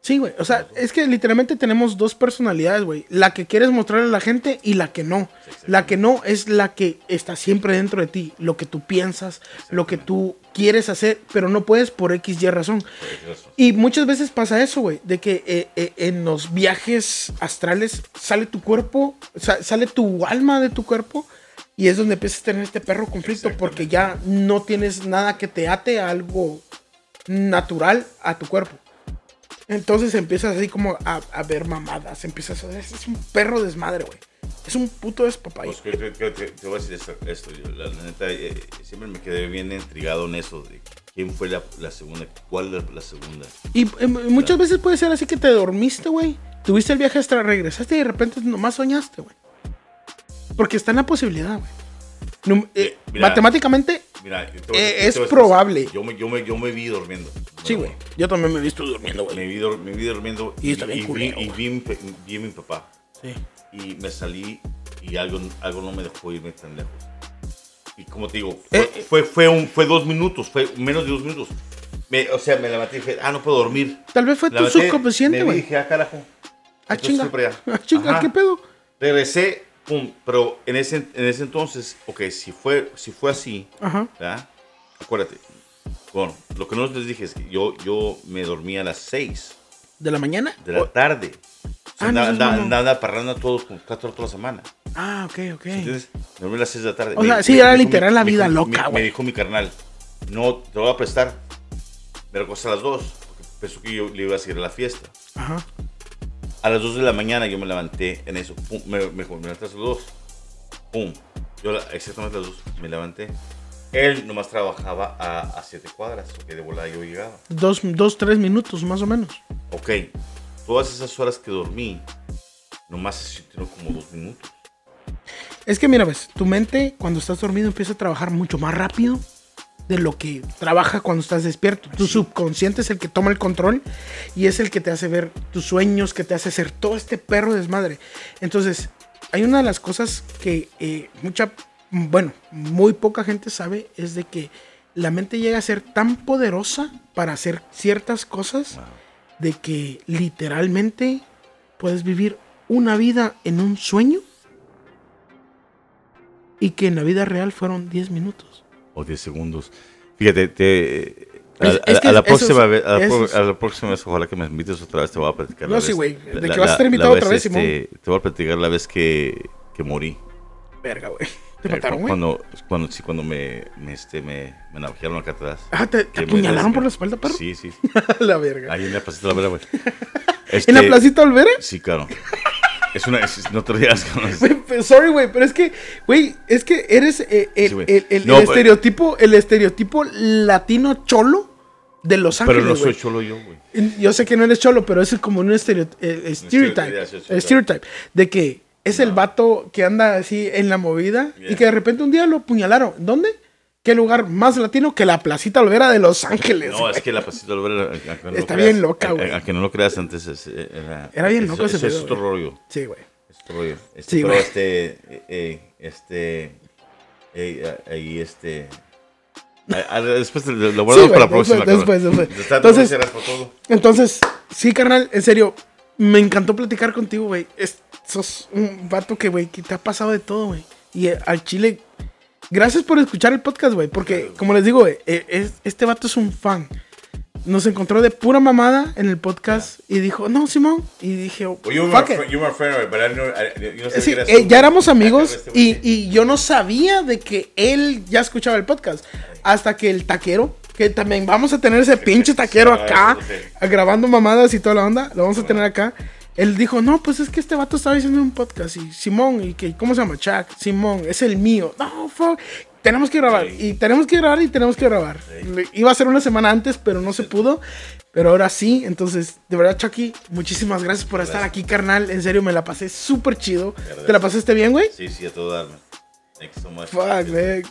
Speaker 1: Sí, güey. O sea, es que literalmente tenemos dos personalidades, güey. La que quieres mostrarle a la gente y la que no. La que no es la que está siempre dentro de ti. Lo que tú piensas, lo que tú quieres hacer, pero no puedes por X, Y razón. Y muchas veces pasa eso, güey, de que eh, eh, en los viajes astrales sale tu cuerpo, sa- sale tu alma de tu cuerpo y es donde empiezas a tener este perro conflicto porque ya no tienes nada que te ate a algo natural a tu cuerpo. Entonces empiezas así como a, a ver mamadas, empiezas a es un perro desmadre, güey. Es un puto despapayo.
Speaker 2: Pues, que- que- que- que- te voy a decir esto. esto, yo, la, la neta, eh, siempre me quedé bien intrigado en eso de quién fue la, la segunda, cuál es la segunda.
Speaker 1: Y eh, muchas veces puede ser así que te dormiste, güey. Tuviste el viaje hasta regresaste y de repente nomás soñaste, güey. Porque está en la posibilidad, güey. Eh, matemáticamente,
Speaker 2: Mira,
Speaker 1: Eh, es probable.
Speaker 2: Yo me, yo, me, yo me vi durmiendo.
Speaker 1: sí, güey. Yo también me he visto durmiendo, güey.
Speaker 2: Me vi, me vi durmiendo
Speaker 1: Y culero,
Speaker 2: y
Speaker 1: güey.
Speaker 2: vi, vi a mi papá.
Speaker 1: Sí.
Speaker 2: Y me salí y algo, algo no me dejó irme tan lejos. Y como te digo, fue,
Speaker 1: Eh,
Speaker 2: fue, fue, un, fue dos minutos, fue menos de dos minutos. Me- o sea, me levanté y dije, ah, no puedo dormir.
Speaker 1: Tal vez fue tu subconsciente,
Speaker 2: y
Speaker 1: güey.
Speaker 2: dije, ah, carajo.
Speaker 1: Ah, chinga. Ah, chinga. ¿qué pedo?
Speaker 2: Regresé, pum, pero en ese, en ese entonces, ok, si fue, si fue así,
Speaker 1: Ajá.
Speaker 2: ¿verdad? Acuérdate. Bueno, lo que no les dije es que yo, yo me dormía a las 6
Speaker 1: ¿De la mañana?
Speaker 2: de la
Speaker 1: O-
Speaker 2: tarde. O sea,
Speaker 1: Ah, no
Speaker 2: andaba, andaba parrando todos con cuatro horas toda la semana.
Speaker 1: Ah, ok, ok.
Speaker 2: ¿Entiendes? Me dormí a las 6 de la tarde.
Speaker 1: O sea, sí, era literal la vida
Speaker 2: me-
Speaker 1: loca,
Speaker 2: me-
Speaker 1: güey.
Speaker 2: Me dijo mi carnal, no, te lo voy a prestar. Me recosté a las 2, porque pensó que yo le iba a seguir a la fiesta.
Speaker 1: Ajá.
Speaker 2: A las 2 de la mañana yo me levanté en eso. Pum, me, me, me levanté a las 2. Pum. Yo exactamente a las 2 me levanté. Él nomás trabajaba a 7 cuadras, porque de volada yo llegaba.
Speaker 1: Dos, dos, tres minutos, más o menos.
Speaker 2: Ok, todas esas horas que dormí, nomás se sintieron como dos minutos.
Speaker 1: Es que mira, ves, tu mente cuando estás dormido empieza a trabajar mucho más rápido de lo que trabaja cuando estás despierto. Tu subconsciente es el que toma el control y es el que te hace ver tus sueños, que te hace hacer todo este perro desmadre. Entonces, hay una de las cosas que eh, mucha, bueno, muy poca gente sabe, es de que la mente llega a ser tan poderosa para hacer ciertas cosas de que literalmente puedes vivir una vida en un sueño y que en la vida real fueron 10 minutos.
Speaker 2: O 10 segundos. Fíjate, te, a,
Speaker 1: Es- es
Speaker 2: a-
Speaker 1: que
Speaker 2: a la próxima
Speaker 1: es-
Speaker 2: vez, a la, a la próxima vez, ojalá que me invites otra vez, te voy a platicar.
Speaker 1: No,
Speaker 2: la
Speaker 1: sí, güey, de
Speaker 2: la-
Speaker 1: que vas a estar invitado otra vez,
Speaker 2: este, Te voy a platicar la vez que, que morí.
Speaker 1: Verga, güey. ¿Te
Speaker 2: Eh,
Speaker 1: mataron, güey?
Speaker 2: Cuando, cuando, sí, cuando me, me, este, me, me navajearon acá atrás.
Speaker 1: Ah, ¿te, te apuñalaron por la espalda, perro?
Speaker 2: Sí, sí.
Speaker 1: la verga.
Speaker 2: Ahí en la placita de la vera, güey.
Speaker 1: ¿En la
Speaker 2: Este,
Speaker 1: placita Olvera?
Speaker 2: Sí, claro. Es una. es- no te rías,
Speaker 1: pero- Sorry, güey, pero es que, güey, es que eres eh, el,
Speaker 2: Sí, güey.
Speaker 1: el- el-
Speaker 2: No,
Speaker 1: el
Speaker 2: pero-
Speaker 1: estereotipo, el estereotipo latino cholo de Los
Speaker 2: Pero
Speaker 1: Ángeles,
Speaker 2: no soy cholo yo, güey.
Speaker 1: Yo sé que no eres cholo, pero es como un estereo- eh, eh, stereotype,
Speaker 2: stereotype,
Speaker 1: eh, de que es el vato que anda así en la movida y que de repente un día lo apuñalaron. ¿Dónde? ¿Qué lugar más latino que la Placita Olvera de Los Ángeles?
Speaker 2: No,
Speaker 1: güey?
Speaker 2: es que la placita de la vera. a- a que no lo
Speaker 1: Está
Speaker 2: creas,
Speaker 1: bien loca, güey.
Speaker 2: A, que no lo creas antes. es- era,
Speaker 1: Era bien
Speaker 2: es-
Speaker 1: loco ese
Speaker 2: eso Es otro
Speaker 1: güey.
Speaker 2: rollo.
Speaker 1: Sí, güey.
Speaker 2: Es otro rollo. Este,
Speaker 1: Sí,
Speaker 2: pero
Speaker 1: güey.
Speaker 2: este. eh, eh, este. eh, ahí, este. a- a- después lo
Speaker 1: Sí,
Speaker 2: guardamos
Speaker 1: güey,
Speaker 2: para la próxima.
Speaker 1: después, después, Entonces-. Entonces, sí, carnal, en serio, me encantó platicar contigo, güey. Es- Sos un vato que, güey, que te ha pasado de todo, güey. Y eh, al chile, gracias por escuchar el podcast, güey. Porque, como les digo, eh, es- este vato es un fan. Nos encontró de pura mamada en el podcast y dijo, no, Simón. Y dije,
Speaker 2: Well, you were
Speaker 1: fuck
Speaker 2: my
Speaker 1: it.
Speaker 2: friend, you were my friend, but I didn't know- I- you no sabía
Speaker 1: Sí,
Speaker 2: que eras
Speaker 1: eh,
Speaker 2: tú.
Speaker 1: ya éramos amigos y, yo no sabía de que él ya escuchaba el podcast. Hasta que el taquero, que también vamos a tener ese pinche taquero acá, grabando mamadas y toda la onda, lo vamos a tener acá. Él dijo, no, pues es que este vato estaba diciendo un podcast y Simón, y que, ¿cómo se llama? Chuck, Simón, es el mío. No, fuck. Tenemos que grabar,
Speaker 2: Sí.
Speaker 1: y tenemos que grabar, y tenemos que grabar. Iba a ser una semana antes, pero no se pudo. Pero ahora sí, entonces, de verdad, Chucky, muchísimas gracias por estar aquí, carnal. En serio, me la pasé súper chido. ¿Te la pasaste bien, güey?
Speaker 2: Sí, sí, a todo darme. Thank you so much.
Speaker 1: Fuck, güey.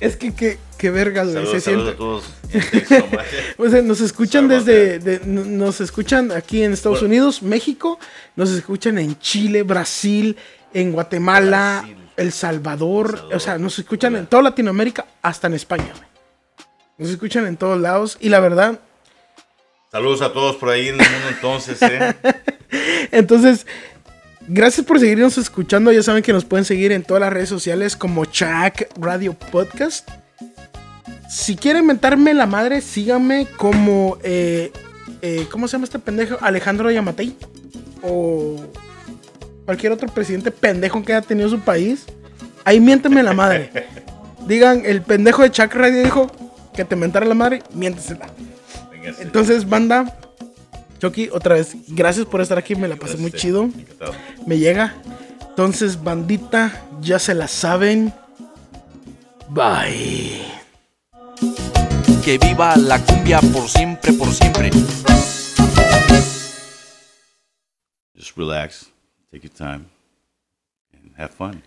Speaker 1: Es que qué, qué vergas, güey. Se siente. O sea, nos escuchan desde, de- nos escuchan aquí en Estados
Speaker 2: Bueno.
Speaker 1: Unidos, México, nos escuchan en Chile, Brasil, en Guatemala,
Speaker 2: Brasil.
Speaker 1: El Salvador,
Speaker 2: Salvador.
Speaker 1: o sea, nos escuchan
Speaker 2: Hola.
Speaker 1: en toda Latinoamérica, hasta en España, güey. Nos escuchan en todos lados y la verdad,
Speaker 2: Saludos a todos por ahí en el mundo entonces, ¿eh?
Speaker 1: entonces, gracias por seguirnos escuchando, ya saben que nos pueden seguir en todas las redes sociales como Chac Radio Podcast. Si quieren mentarme la madre, síganme como. eh, eh, ¿Cómo se llama este pendejo? Alejandro Yamatei. O cualquier otro presidente pendejo que haya tenido su país. Ahí miéntenme la madre. Digan, el pendejo de Chuck Radio dijo que te mentara la madre, miéntesela. Entonces, banda, Chucky, otra vez, gracias por estar aquí, me la pasé muy chido. Me llega. Entonces, bandita, ya se la saben. Bye.
Speaker 3: Que viva la cumbia por siempre, por siempre.
Speaker 2: Just relax, take your time, and have fun.